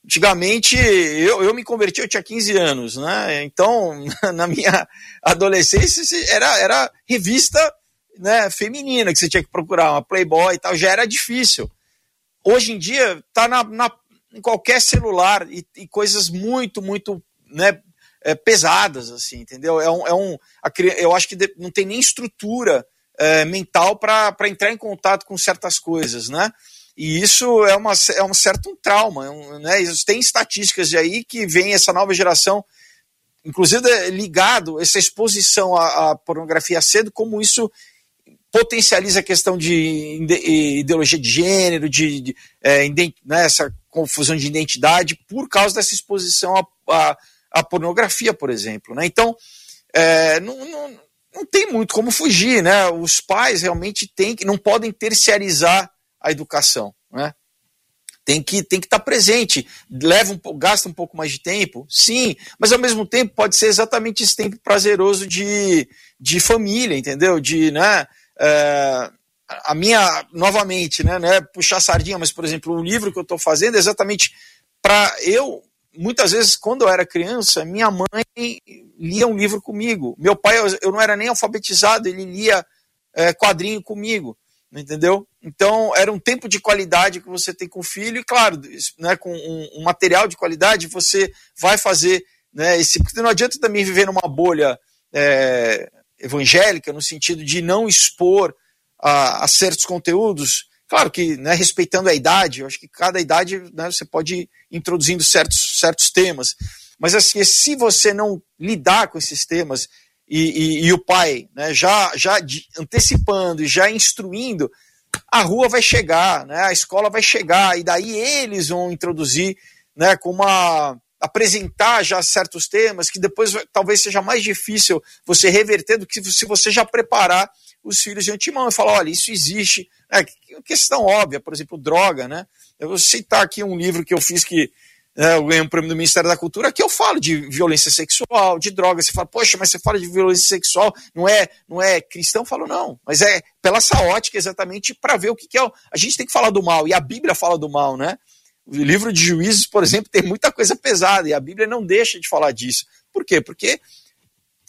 Antigamente, eu, eu me converti, eu tinha 15 anos, né? Então, na minha adolescência, era, era revista né, feminina que você tinha que procurar, uma Playboy e tal, já era difícil. Hoje em dia, tá na, na em qualquer celular e, e coisas muito, muito né, é, pesadas, assim, entendeu? É um, é um, a, eu acho que não tem nem estrutura é, mental para entrar em contato com certas coisas, né? E isso é, uma, é um certo um trauma, é né? Tem estatísticas de aí que vem essa nova geração, inclusive é né, essa exposição à, à pornografia cedo, como isso potencializa a questão de ideologia de gênero, de, de é, né, essa confusão de identidade por causa dessa exposição a, a a pornografia, por exemplo. Né? Então, é, não, não, não tem muito como fugir. Né? Os pais realmente têm, não podem terciarizar a educação. Né? Tem que tem que estar tá presente. Leva um, gasta um pouco mais de tempo, sim, mas ao mesmo tempo pode ser exatamente esse tempo prazeroso de, de família, entendeu? De, né, é, a minha, novamente, né, é puxar sardinha, mas, por exemplo, o livro que eu estou fazendo é exatamente para eu, muitas vezes, quando eu era criança, minha mãe lia um livro comigo. Meu pai, eu não era nem alfabetizado, ele lia é, quadrinho comigo, entendeu? Então, era um tempo de qualidade que você tem com o filho, e claro, né, com um, um material de qualidade, você vai fazer, né, esse, porque não adianta também viver numa bolha é, evangélica, no sentido de não expor a, a certos conteúdos, claro que né, respeitando a idade, eu acho que cada idade né, você pode ir introduzindo certos, certos temas, mas assim, se você não lidar com esses temas e, e, e o pai né, já, já antecipando e já instruindo, a rua vai chegar, né, a escola vai chegar, e daí eles vão introduzir né, com uma apresentar já certos temas que depois talvez seja mais difícil você reverter do que se você já preparar os filhos de antemão e falar, olha, isso existe. É, questão óbvia, por exemplo, droga, né? Eu vou citar aqui um livro que eu fiz que eu ganhei um prêmio do Ministério da Cultura, que eu falo de violência sexual, de droga. Você fala, poxa, mas você fala de violência sexual, não é, não é cristão? Eu falo, não, mas é pela essa ótica exatamente para ver o que, que é. A gente tem que falar do mal, e a Bíblia fala do mal, né? O livro de Juízes, por exemplo, tem muita coisa pesada, e a Bíblia não deixa de falar disso. Por quê? Porque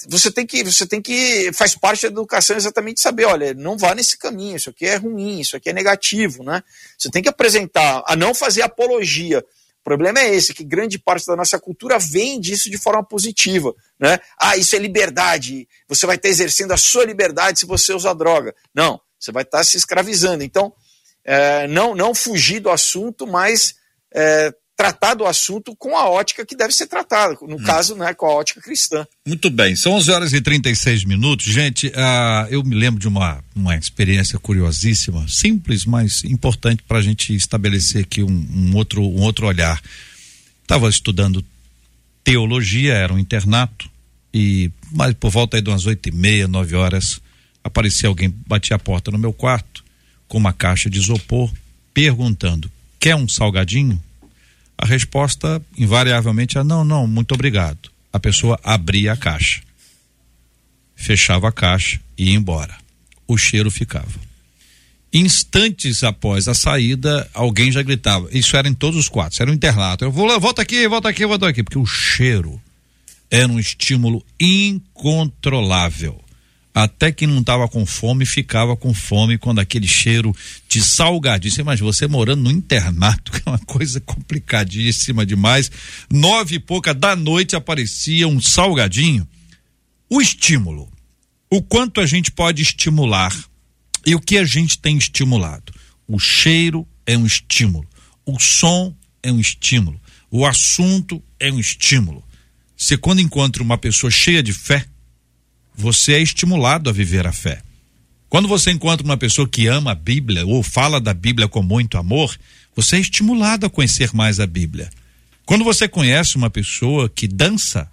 você tem que, você tem que, faz parte da educação exatamente saber, olha, não vá nesse caminho, isso aqui é ruim, isso aqui é negativo, né? Você tem que apresentar, a não fazer apologia. O problema é esse, que grande parte da nossa cultura vem disso de forma positiva, né? Ah, isso é liberdade, você vai estar exercendo a sua liberdade se você usar droga. Não, você vai estar se escravizando. Então, é, não, não fugir do assunto, mas é, tratar do assunto com a ótica que deve ser tratada, no hum. caso, né, com a ótica cristã. Muito bem, são 11 horas e 36 minutos. Gente, uh, eu me lembro de uma, uma experiência curiosíssima, simples, mas importante para a gente estabelecer aqui um, um, outro, um outro olhar. Estava estudando teologia, era um internato, e mas por volta aí de umas oito e meia, nove horas, aparecia alguém, batia a porta no meu quarto, com uma caixa de isopor, perguntando: quer um salgadinho? A resposta, invariavelmente, é não, não, muito obrigado. A pessoa abria a caixa, fechava a caixa e ia embora. O cheiro ficava. Instantes após a saída, alguém já gritava. Isso era em todos os quatro, era um internato. Eu vou, volta aqui, volta aqui, volta aqui, porque o cheiro era um estímulo incontrolável até que não estava com fome ficava com fome quando aquele cheiro de salgadinho. Mas você morando no internato, que é uma coisa complicadíssima demais. Nove e pouca da noite aparecia um salgadinho. O estímulo. O quanto a gente pode estimular e o que a gente tem estimulado. O cheiro é um estímulo. O som é um estímulo. O assunto é um estímulo. Você quando encontra uma pessoa cheia de fé, você é estimulado a viver a fé. Quando você encontra uma pessoa que ama a Bíblia ou fala da Bíblia com muito amor, você é estimulado a conhecer mais a Bíblia. Quando você conhece uma pessoa que dança,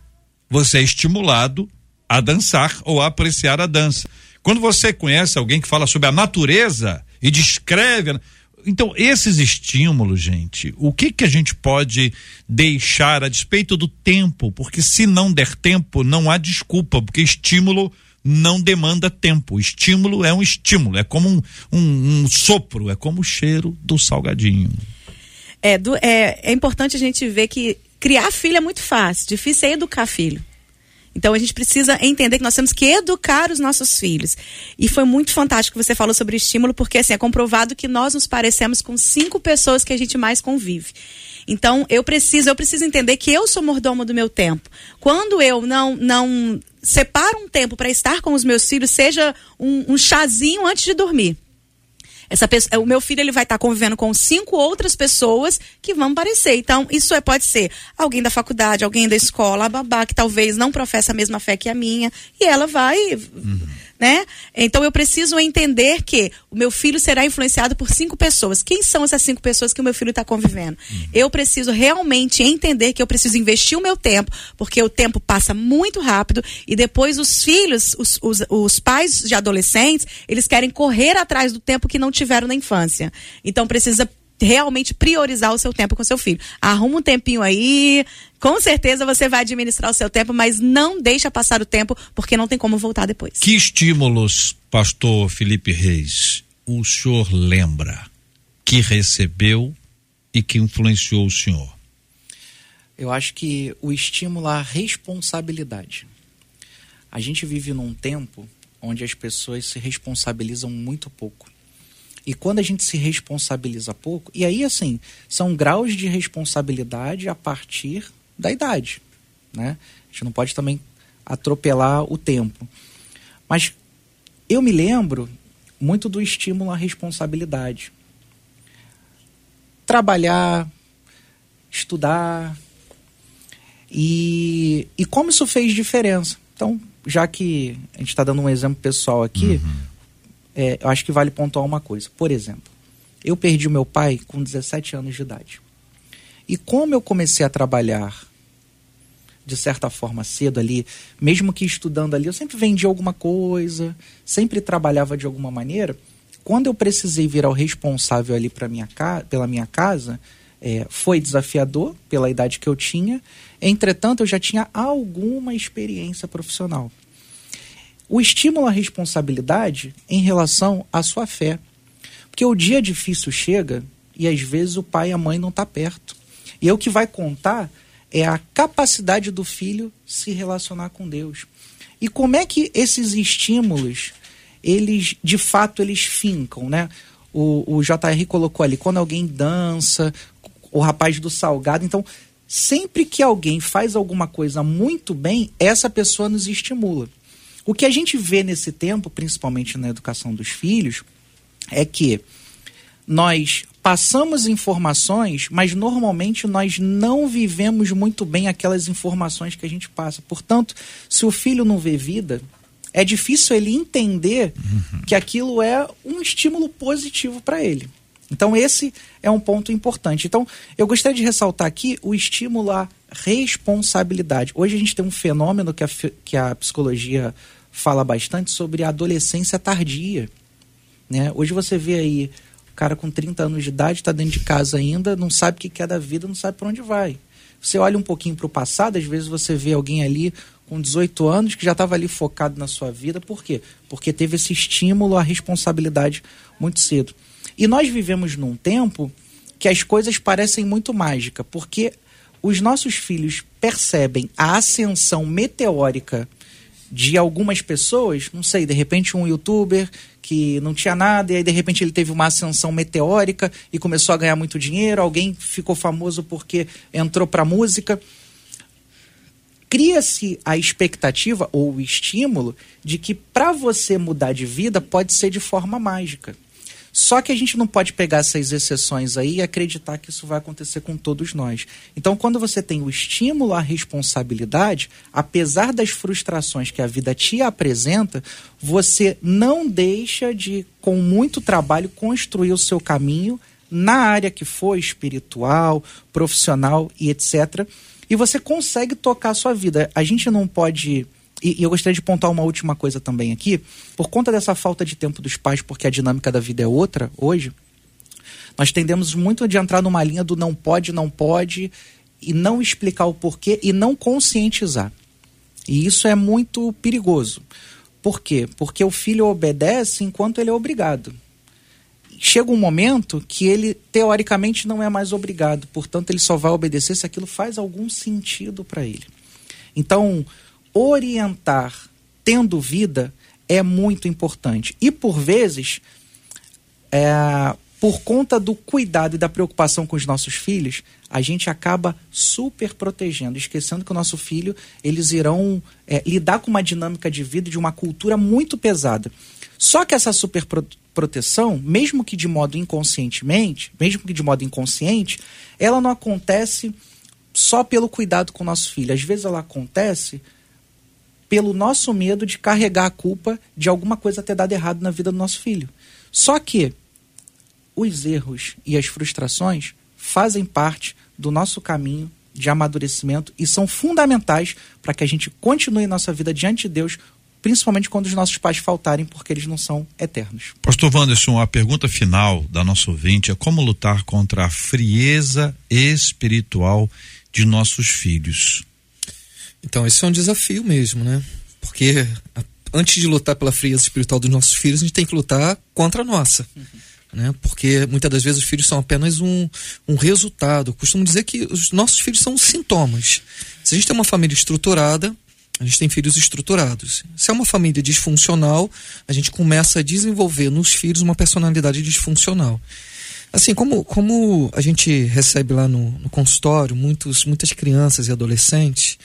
você é estimulado a dançar ou a apreciar a dança. Quando você conhece alguém que fala sobre a natureza e descreve, então, esses estímulos, gente, o que que a gente pode deixar a despeito do tempo? Porque se não der tempo, não há desculpa, porque estímulo não demanda tempo. Estímulo é um estímulo, é como um, um, um sopro, é como o cheiro do salgadinho. É, do, é, é importante a gente ver que criar filho é muito fácil, difícil é educar filho. Então a gente precisa entender que nós temos que educar os nossos filhos. E foi muito fantástico que você falou sobre estímulo, porque assim, é comprovado que nós nos parecemos com cinco pessoas que a gente mais convive. Então eu preciso, eu preciso entender que eu sou mordomo do meu tempo. Quando eu não não separo um tempo para estar com os meus filhos, seja um, um chazinho antes de dormir. Essa pessoa, o meu filho ele vai estar tá convivendo com cinco outras pessoas que vão aparecer. Então, isso é, pode ser alguém da faculdade, alguém da escola, a babá que talvez não professa a mesma fé que a minha, e ela vai. Uhum né? Então eu preciso entender que o meu filho será influenciado por cinco pessoas. Quem são essas cinco pessoas que o meu filho está convivendo? Uhum. Eu preciso realmente entender que eu preciso investir o meu tempo, porque o tempo passa muito rápido e depois os filhos, os, os, os pais de adolescentes, eles querem correr atrás do tempo que não tiveram na infância. Então precisa realmente priorizar o seu tempo com seu filho. Arruma um tempinho aí, com certeza você vai administrar o seu tempo, mas não deixa passar o tempo, porque não tem como voltar depois. Que estímulos, pastor Felipe Reis, o senhor lembra que recebeu e que influenciou o senhor? Eu acho que o estímulo à responsabilidade. A gente vive num tempo onde as pessoas se responsabilizam muito pouco. E quando a gente se responsabiliza pouco, e aí assim, são graus de responsabilidade a partir da idade, né? A gente não pode também atropelar o tempo. Mas eu me lembro muito do estímulo à responsabilidade. Trabalhar, estudar. E, e como isso fez diferença? Então, já que a gente está dando um exemplo pessoal aqui, uhum. É, eu acho que vale pontuar uma coisa. Por exemplo, eu perdi meu pai com 17 anos de idade. E como eu comecei a trabalhar de certa forma cedo ali, mesmo que estudando ali, eu sempre vendia alguma coisa, sempre trabalhava de alguma maneira. Quando eu precisei virar o responsável ali para minha pela minha casa, é, foi desafiador pela idade que eu tinha. Entretanto, eu já tinha alguma experiência profissional. O estímulo à responsabilidade em relação à sua fé. Porque o dia difícil chega e às vezes o pai e a mãe não estão tá perto. E é o que vai contar é a capacidade do filho se relacionar com Deus. E como é que esses estímulos, eles de fato eles fincam, né? O, o JR colocou ali, quando alguém dança, o rapaz do salgado, então sempre que alguém faz alguma coisa muito bem, essa pessoa nos estimula. O que a gente vê nesse tempo, principalmente na educação dos filhos, é que nós passamos informações, mas normalmente nós não vivemos muito bem aquelas informações que a gente passa. Portanto, se o filho não vê vida, é difícil ele entender uhum. que aquilo é um estímulo positivo para ele. Então, esse é um ponto importante. Então, eu gostaria de ressaltar aqui o estímulo à responsabilidade. Hoje a gente tem um fenômeno que a, que a psicologia fala bastante sobre a adolescência tardia. Né? Hoje você vê aí o cara com 30 anos de idade está dentro de casa ainda, não sabe o que quer da vida, não sabe para onde vai. Você olha um pouquinho para o passado, às vezes você vê alguém ali com 18 anos que já estava ali focado na sua vida. Por quê? Porque teve esse estímulo à responsabilidade muito cedo. E nós vivemos num tempo que as coisas parecem muito mágica, porque os nossos filhos percebem a ascensão meteórica de algumas pessoas, não sei, de repente um youtuber que não tinha nada, e aí de repente ele teve uma ascensão meteórica e começou a ganhar muito dinheiro, alguém ficou famoso porque entrou para música. Cria-se a expectativa ou o estímulo de que para você mudar de vida pode ser de forma mágica. Só que a gente não pode pegar essas exceções aí e acreditar que isso vai acontecer com todos nós. Então, quando você tem o estímulo à responsabilidade, apesar das frustrações que a vida te apresenta, você não deixa de, com muito trabalho, construir o seu caminho na área que for, espiritual, profissional e etc. E você consegue tocar a sua vida. A gente não pode e, e, eu gostaria de pontuar uma última coisa também aqui. Por conta dessa falta de tempo dos pais, porque a dinâmica da vida é outra hoje, nós tendemos muito de entrar numa linha do não pode, não pode, e não explicar o porquê e não conscientizar. E isso é muito perigoso. Por quê? Porque o filho obedece enquanto ele é obrigado. Chega um momento que ele, teoricamente, não é mais obrigado. Portanto, ele só vai obedecer se aquilo faz algum sentido para ele. Então, orientar tendo vida é muito importante. E por vezes, é, por conta do cuidado e da preocupação com os nossos filhos, a gente acaba super protegendo, esquecendo que o nosso filho, eles irão é, lidar com uma dinâmica de vida de uma cultura muito pesada. Só que essa super proteção, mesmo que de modo inconscientemente, mesmo que de modo inconsciente, ela não acontece só pelo cuidado com o nosso filho. Às vezes ela acontece pelo nosso medo de carregar a culpa de alguma coisa ter dado errado na vida do nosso filho. Só que os erros e as frustrações fazem parte do nosso caminho de amadurecimento e são fundamentais para que a gente continue nossa vida diante de Deus, principalmente quando os nossos pais faltarem, porque eles não são eternos. Pastor Wanderson, a pergunta final da nossa ouvinte é como lutar contra a frieza espiritual de nossos filhos. Então, esse é um desafio mesmo, né? Porque antes de lutar pela frieza espiritual dos nossos filhos, a gente tem que lutar contra a nossa. Uhum. Né? Porque muitas das vezes os filhos são apenas um, um resultado. Eu costumo dizer que os nossos filhos são sintomas. Se a gente tem uma família estruturada, a gente tem filhos estruturados. Se é uma família disfuncional, a gente começa a desenvolver nos filhos uma personalidade disfuncional. Assim, como, como a gente recebe lá no, no consultório muitos, muitas crianças e adolescentes,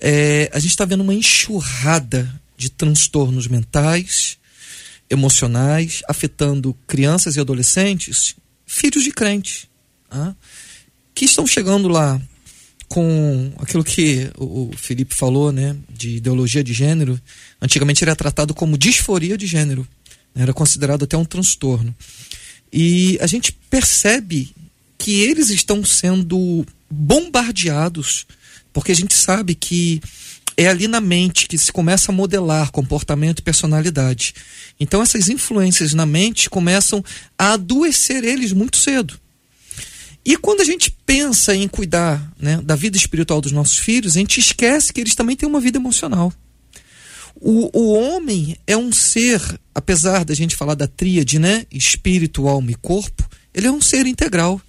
é, a gente está vendo uma enxurrada de transtornos mentais, emocionais, afetando crianças e adolescentes, filhos de crentes, tá? que estão chegando lá com aquilo que o Felipe falou, né, de ideologia de gênero. Antigamente era tratado como disforia de gênero, era considerado até um transtorno. E a gente percebe que eles estão sendo bombardeados, porque a gente sabe que é ali na mente que se começa a modelar comportamento e personalidade. Então essas influências na mente começam a adoecer eles muito cedo. E quando a gente pensa em cuidar né, da vida espiritual dos nossos filhos, a gente esquece que eles também têm uma vida emocional. O, o homem é um ser, apesar da gente falar da tríade, né? Espírito, alma e corpo, ele é um ser integral.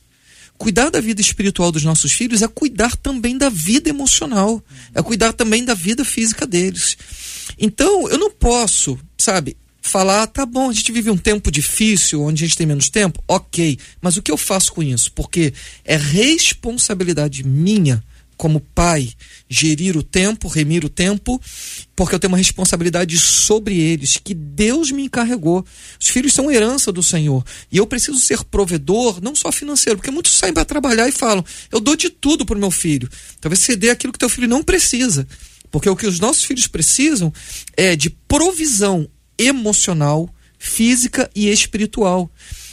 Cuidar da vida espiritual dos nossos filhos é cuidar também da vida emocional, é cuidar também da vida física deles. Então, eu não posso, sabe, falar, tá bom, a gente vive um tempo difícil, onde a gente tem menos tempo, ok, mas o que eu faço com isso? Porque é responsabilidade minha, como pai, gerir o tempo, remir o tempo, porque eu tenho uma responsabilidade sobre eles, que Deus me encarregou. Os filhos são herança do Senhor. E eu preciso ser provedor, não só financeiro, porque muitos saem para trabalhar e falam: eu dou de tudo para o meu filho. Talvez você dê aquilo que teu filho não precisa. Porque o que os nossos filhos precisam é de provisão emocional, física e espiritual.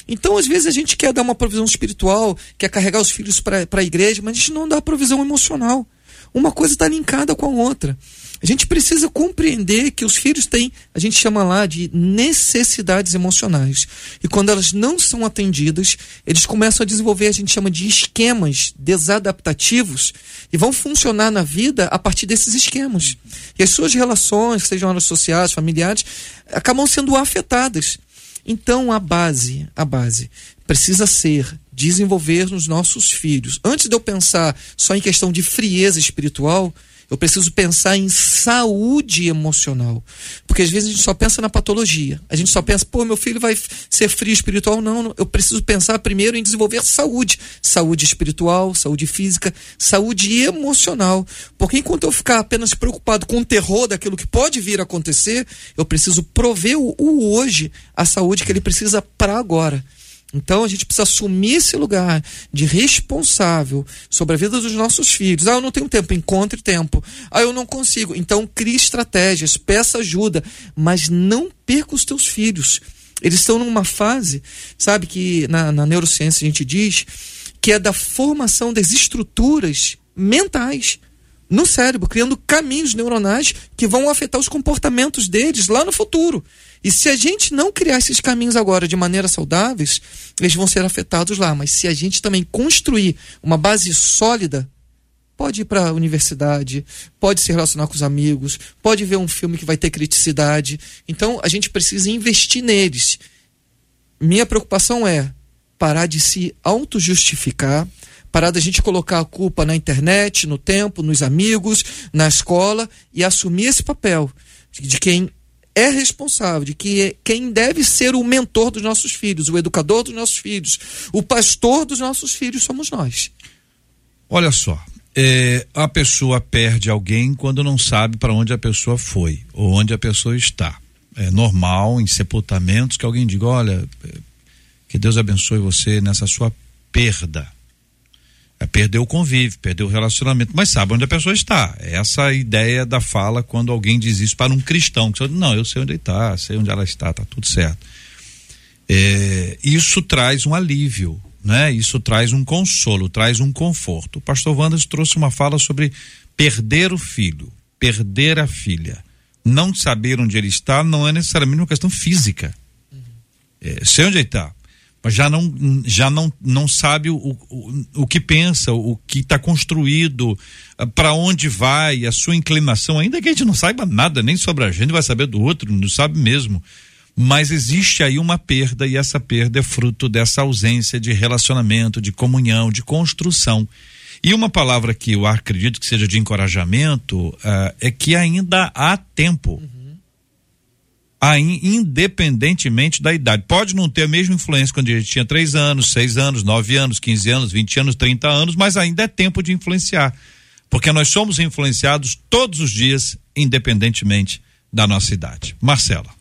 Então, às vezes, a gente quer dar uma provisão espiritual, quer carregar os filhos para a igreja, mas a gente não dá provisão emocional. Uma coisa está linkada com a outra. A gente precisa compreender que os filhos têm, a gente chama lá de necessidades emocionais. E quando elas não são atendidas, eles começam a desenvolver, a gente chama de esquemas desadaptativos e vão funcionar na vida a partir desses esquemas. E as suas relações, sejam elas sociais, familiares, acabam sendo afetadas. Então a base, a base precisa ser desenvolver nos nossos filhos. Antes de eu pensar só em questão de frieza espiritual, eu preciso pensar em saúde emocional. Porque às vezes a gente só pensa na patologia. A gente só pensa, pô, meu filho vai ser frio espiritual. Não, eu preciso pensar primeiro em desenvolver saúde. Saúde espiritual, saúde física, saúde emocional. Porque enquanto eu ficar apenas preocupado com o terror daquilo que pode vir a acontecer, eu preciso prover o, o hoje, a saúde que ele precisa para agora. Então a gente precisa assumir esse lugar de responsável sobre a vida dos nossos filhos. Ah, eu não tenho tempo, encontre tempo. Ah, eu não consigo. Então crie estratégias, peça ajuda, mas não perca os teus filhos. Eles estão numa fase, sabe, que na, na neurociência a gente diz que é da formação das estruturas mentais no cérebro, criando caminhos neuronais que vão afetar os comportamentos deles lá no futuro. E se a gente não criar esses caminhos agora de maneira saudáveis, eles vão ser afetados lá. Mas se a gente também construir uma base sólida, pode ir para a universidade, pode se relacionar com os amigos, pode ver um filme que vai ter criticidade. Então a gente precisa investir neles. Minha preocupação é parar de se auto-justificar, parar da gente colocar a culpa na internet, no tempo, nos amigos, na escola e assumir esse papel de quem é responsável, de que é quem deve ser o mentor dos nossos filhos, o educador dos nossos filhos, o pastor dos nossos filhos somos nós. Olha só, é, a pessoa perde alguém quando não sabe para onde a pessoa foi ou onde a pessoa está. É normal em sepultamentos que alguém diga: olha, que Deus abençoe você nessa sua perda. É, perdeu o convívio, perdeu o relacionamento, mas sabe onde a pessoa está. Essa é a ideia da fala quando alguém diz isso para um cristão. Que não, eu sei onde ele está, sei onde ela está, está tudo certo. É, isso traz um alívio, né? Isso traz um consolo, traz um conforto. O pastor Wandas trouxe uma fala sobre perder o filho, perder a filha. Não saber onde ele está não é necessariamente uma questão física. É, sei onde ele está já não, já não, não sabe o, o, o que pensa, o que está construído, ah, para onde vai, a sua inclinação, ainda que a gente não saiba nada nem sobre a gente, vai saber do outro, não sabe mesmo. Mas existe aí uma perda e essa perda é fruto dessa ausência de relacionamento, de comunhão, de construção. E uma palavra que eu acredito que seja de encorajamento uh, é que ainda há tempo. Uhum aí, independentemente da idade. Pode não ter a mesma influência quando a gente tinha três anos, seis anos, nove anos, quinze anos, vinte anos, trinta anos, mas ainda é tempo de influenciar. Porque nós somos influenciados todos os dias, independentemente da nossa idade. Marcela.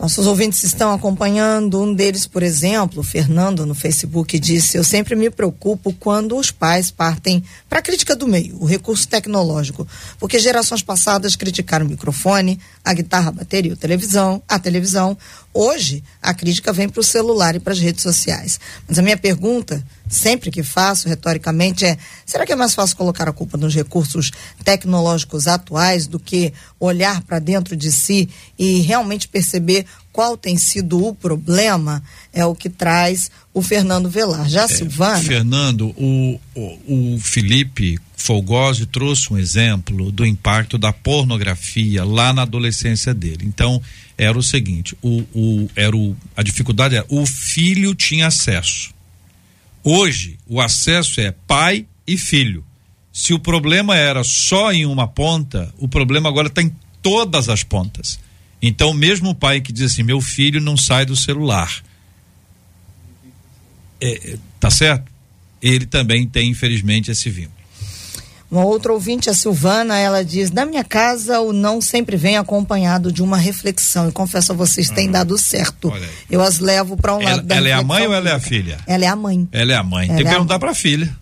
Nossos ouvintes estão acompanhando. Um deles, por exemplo, Fernando, no Facebook, disse: Eu sempre me preocupo quando os pais partem para a crítica do meio, o recurso tecnológico. Porque gerações passadas criticaram o microfone, a guitarra, a bateria, a televisão, a televisão. Hoje, a crítica vem para o celular e para as redes sociais. Mas a minha pergunta sempre que faço, retoricamente, é: será que é mais fácil colocar a culpa nos recursos tecnológicos atuais do que olhar para dentro de si e realmente perceber qual tem sido o problema? É o que traz o Fernando Velar. Já, é, Silvana? Fernando, o, o, o Felipe Folgosi trouxe um exemplo do impacto da pornografia lá na adolescência dele. Então, era o seguinte: o, o, era o, a dificuldade é o filho tinha acesso Hoje, o acesso é pai e filho. Se o problema era só em uma ponta, o problema agora está em todas as pontas. Então, mesmo o pai que diz assim: meu filho não sai do celular. É, tá certo? Ele também tem, infelizmente, esse vínculo. Uma outra ouvinte, a Silvana, ela diz: Na minha casa, o não sempre vem acompanhado de uma reflexão. E confesso a vocês, tem uhum. dado certo. Eu as levo para um ela, lado da Ela é a mãe ou ela é a filha? Ela é a mãe. Ela é a mãe. Ela tem que é perguntar para a filha.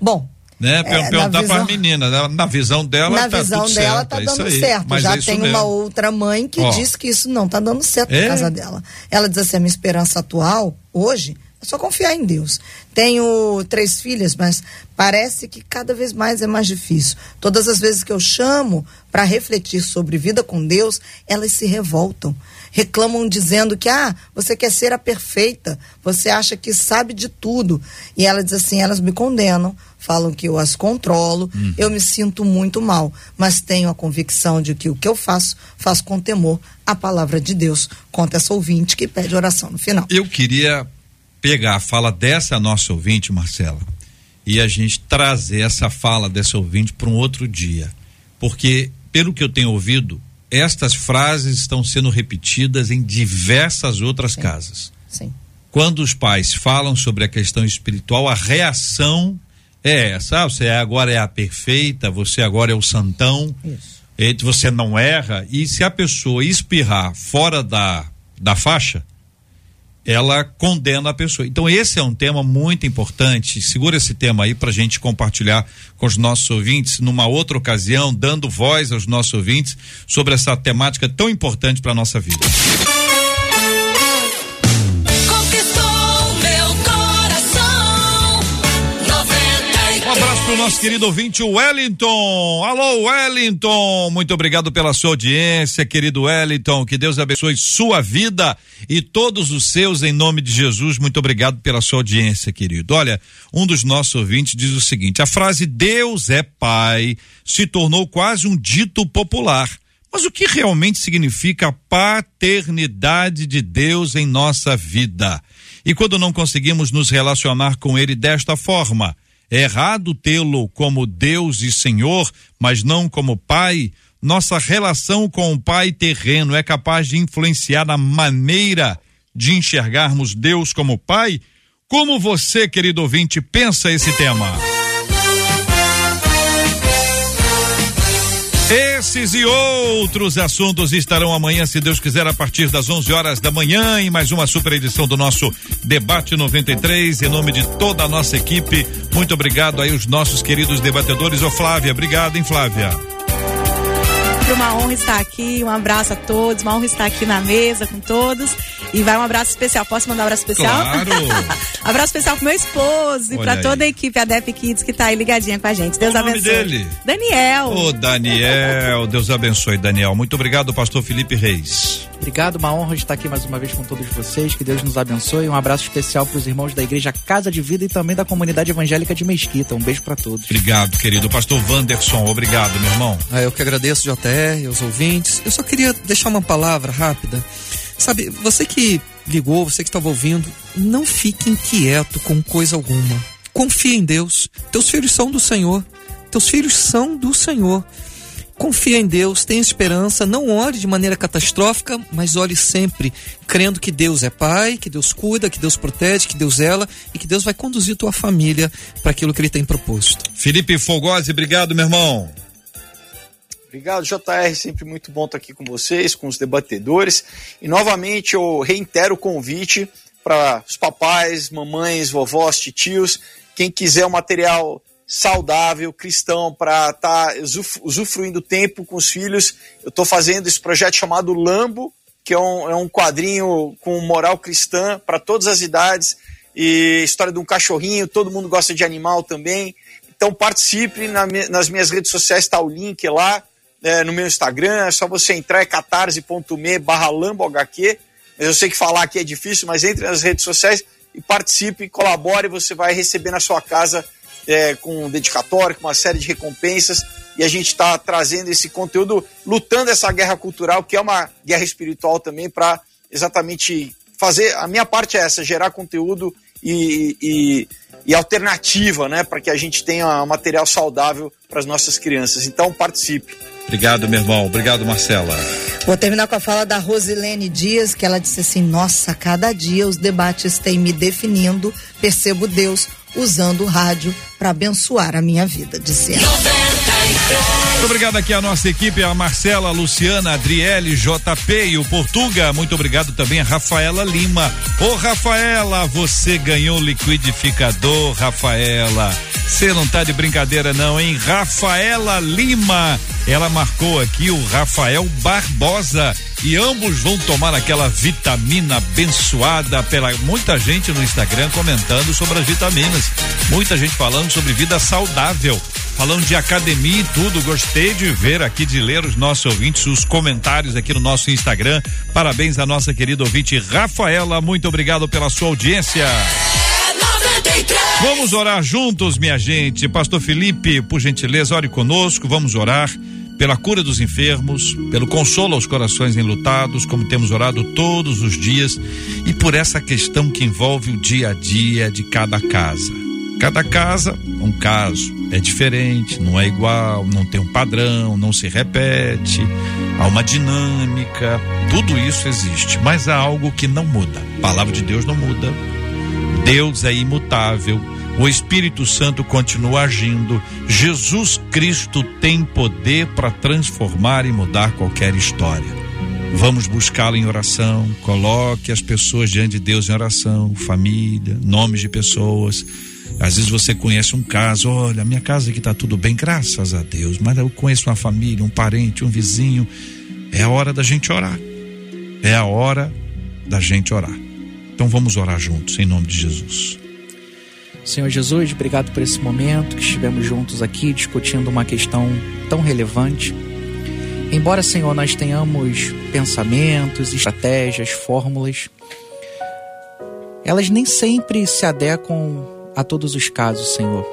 Bom, né? É, perguntar para a menina, na, na, visão dela na tá visão dela certo, tá é dando certo. Mas Já é tem mesmo. uma outra mãe que diz que isso não tá dando certo é? na casa dela. Ela diz assim: a minha esperança atual, hoje, é só confiar em Deus. Tenho três filhas, mas parece que cada vez mais é mais difícil. Todas as vezes que eu chamo para refletir sobre vida com Deus, elas se revoltam. Reclamam dizendo que, ah, você quer ser a perfeita, você acha que sabe de tudo. E ela diz assim: elas me condenam, falam que eu as controlo, hum. eu me sinto muito mal, mas tenho a convicção de que o que eu faço, faço com temor a palavra de Deus. Conta essa ouvinte que pede oração no final. Eu queria pegar a fala dessa nossa ouvinte, Marcela, e a gente trazer essa fala dessa ouvinte para um outro dia. Porque, pelo que eu tenho ouvido, estas frases estão sendo repetidas em diversas outras Sim. casas. Sim. Quando os pais falam sobre a questão espiritual, a reação é essa. Ah, você agora é a perfeita, você agora é o santão. Isso. Você não erra. E se a pessoa espirrar fora da, da faixa, ela condena a pessoa. Então esse é um tema muito importante. Segura esse tema aí para a gente compartilhar com os nossos ouvintes numa outra ocasião, dando voz aos nossos ouvintes sobre essa temática tão importante para nossa vida. O nosso querido ouvinte Wellington. Alô, Wellington. Muito obrigado pela sua audiência, querido Wellington. Que Deus abençoe sua vida e todos os seus em nome de Jesus. Muito obrigado pela sua audiência, querido. Olha, um dos nossos ouvintes diz o seguinte: a frase Deus é Pai se tornou quase um dito popular. Mas o que realmente significa a paternidade de Deus em nossa vida? E quando não conseguimos nos relacionar com Ele desta forma? É errado tê-lo como Deus e Senhor, mas não como Pai. Nossa relação com o Pai terreno é capaz de influenciar a maneira de enxergarmos Deus como Pai? Como você, querido ouvinte, pensa esse tema? Esses e outros assuntos estarão amanhã, se Deus quiser, a partir das 11 horas da manhã, em mais uma super edição do nosso Debate 93. Em nome de toda a nossa equipe, muito obrigado aí, os nossos queridos debatedores. Ô Flávia, obrigado, hein, Flávia? Uma honra estar aqui. Um abraço a todos, uma honra estar aqui na mesa com todos. E vai um abraço especial. Posso mandar um abraço especial? Claro! Abraço especial pro meu esposo e Olha pra aí. toda a equipe Adep Kids que tá aí ligadinha com a gente. Deus o nome abençoe. dele? Daniel. Ô, Daniel, Deus abençoe, Daniel. Muito obrigado, pastor Felipe Reis. Obrigado, uma honra estar aqui mais uma vez com todos vocês. Que Deus nos abençoe. Um abraço especial para os irmãos da Igreja Casa de Vida e também da comunidade evangélica de Mesquita. Um beijo para todos. Obrigado, querido. Pastor Wanderson, obrigado, meu irmão. Ah, eu que agradeço, JR, aos ouvintes. Eu só queria deixar uma palavra rápida. Sabe, você que ligou, você que estava ouvindo, não fique inquieto com coisa alguma. Confia em Deus. Teus filhos são do Senhor. Teus filhos são do Senhor. Confia em Deus, tenha esperança, não ore de maneira catastrófica, mas ore sempre crendo que Deus é Pai, que Deus cuida, que Deus protege, que Deus ela e que Deus vai conduzir tua família para aquilo que Ele tem proposto. Felipe Fogosi, obrigado, meu irmão. Obrigado, JR. Sempre muito bom estar aqui com vocês, com os debatedores. E novamente eu reitero o convite para os papais, mamães, vovós, titios, quem quiser um material saudável, cristão, para estar usufruindo tempo com os filhos. Eu estou fazendo esse projeto chamado Lambo, que é um, é um quadrinho com moral cristã para todas as idades. E história de um cachorrinho, todo mundo gosta de animal também. Então participe, na, nas minhas redes sociais está o link lá é, no meu Instagram, é só você entrar, é catarse.me barra lambohq. Eu sei que falar aqui é difícil, mas entre nas redes sociais e participe, colabore, você vai receber na sua casa é, com um dedicatório, com uma série de recompensas, e a gente está trazendo esse conteúdo, lutando essa guerra cultural, que é uma guerra espiritual também, para exatamente fazer. A minha parte é essa, gerar conteúdo e, e, e alternativa, né, para que a gente tenha material saudável para as nossas crianças. Então participe. Obrigado, meu irmão. Obrigado, Marcela. Vou terminar com a fala da Rosilene Dias, que ela disse assim: Nossa, cada dia os debates têm me definindo, percebo Deus usando o rádio para abençoar a minha vida, disse ela. Muito obrigado aqui a nossa equipe, a Marcela, a Luciana, a Adriele, JP e o Portuga. Muito obrigado também a Rafaela Lima. Ô Rafaela, você ganhou liquidificador, Rafaela. Você não tá de brincadeira não, hein? Rafaela Lima. Ela marcou aqui o Rafael Barbosa e ambos vão tomar aquela vitamina abençoada pela muita gente no Instagram comentando sobre as vitaminas. Muita gente falando sobre vida saudável, falando de academia e tudo. Gostei de ver aqui, de ler os nossos ouvintes, os comentários aqui no nosso Instagram. Parabéns à nossa querida ouvinte Rafaela. Muito obrigado pela sua audiência. Vamos orar juntos, minha gente. Pastor Felipe, por gentileza, ore conosco. Vamos orar pela cura dos enfermos, pelo consolo aos corações enlutados, como temos orado todos os dias, e por essa questão que envolve o dia a dia de cada casa. Cada casa, um caso, é diferente, não é igual, não tem um padrão, não se repete, há uma dinâmica, tudo isso existe, mas há algo que não muda. A palavra de Deus não muda. Deus é imutável. O Espírito Santo continua agindo. Jesus Cristo tem poder para transformar e mudar qualquer história. Vamos buscá-lo em oração. Coloque as pessoas diante de Deus em oração, família, nomes de pessoas. Às vezes você conhece um caso, olha, minha casa aqui está tudo bem, graças a Deus, mas eu conheço uma família, um parente, um vizinho. É a hora da gente orar. É a hora da gente orar. Então vamos orar juntos, em nome de Jesus. Senhor Jesus, obrigado por esse momento que estivemos juntos aqui discutindo uma questão tão relevante. Embora, Senhor, nós tenhamos pensamentos, estratégias, fórmulas, elas nem sempre se adequam a todos os casos, Senhor.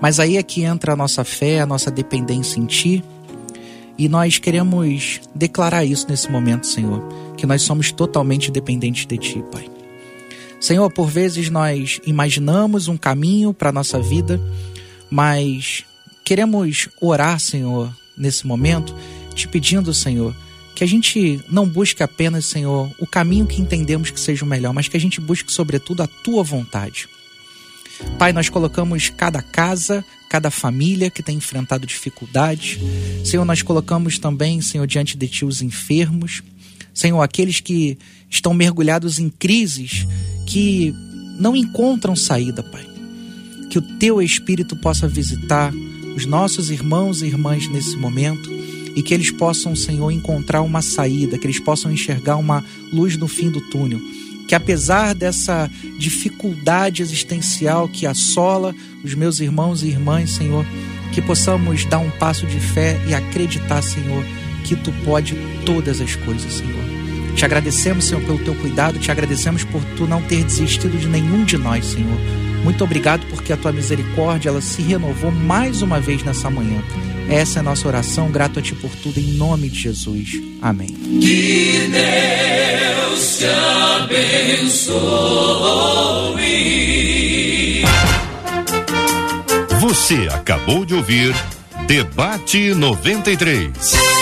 Mas aí é que entra a nossa fé, a nossa dependência em Ti. E nós queremos declarar isso nesse momento, Senhor, que nós somos totalmente dependentes de Ti, Pai. Senhor, por vezes nós imaginamos um caminho para a nossa vida, mas queremos orar, Senhor, nesse momento, te pedindo, Senhor, que a gente não busque apenas, Senhor, o caminho que entendemos que seja o melhor, mas que a gente busque, sobretudo, a tua vontade. Pai, nós colocamos cada casa, cada família que tem enfrentado dificuldades. Senhor, nós colocamos também, Senhor, diante de Ti os enfermos. Senhor, aqueles que estão mergulhados em crises que não encontram saída, Pai. Que o Teu Espírito possa visitar os nossos irmãos e irmãs nesse momento e que eles possam, Senhor, encontrar uma saída, que eles possam enxergar uma luz no fim do túnel. Que apesar dessa dificuldade existencial que assola os meus irmãos e irmãs, Senhor, que possamos dar um passo de fé e acreditar, Senhor, que tu pode todas as coisas, Senhor. Te agradecemos, Senhor, pelo teu cuidado, te agradecemos por tu não ter desistido de nenhum de nós, Senhor. Muito obrigado porque a tua misericórdia ela se renovou mais uma vez nessa manhã. Essa é a nossa oração, grato a ti por tudo, em nome de Jesus. Amém. Que Deus te abençoe. Você acabou de ouvir Debate 93.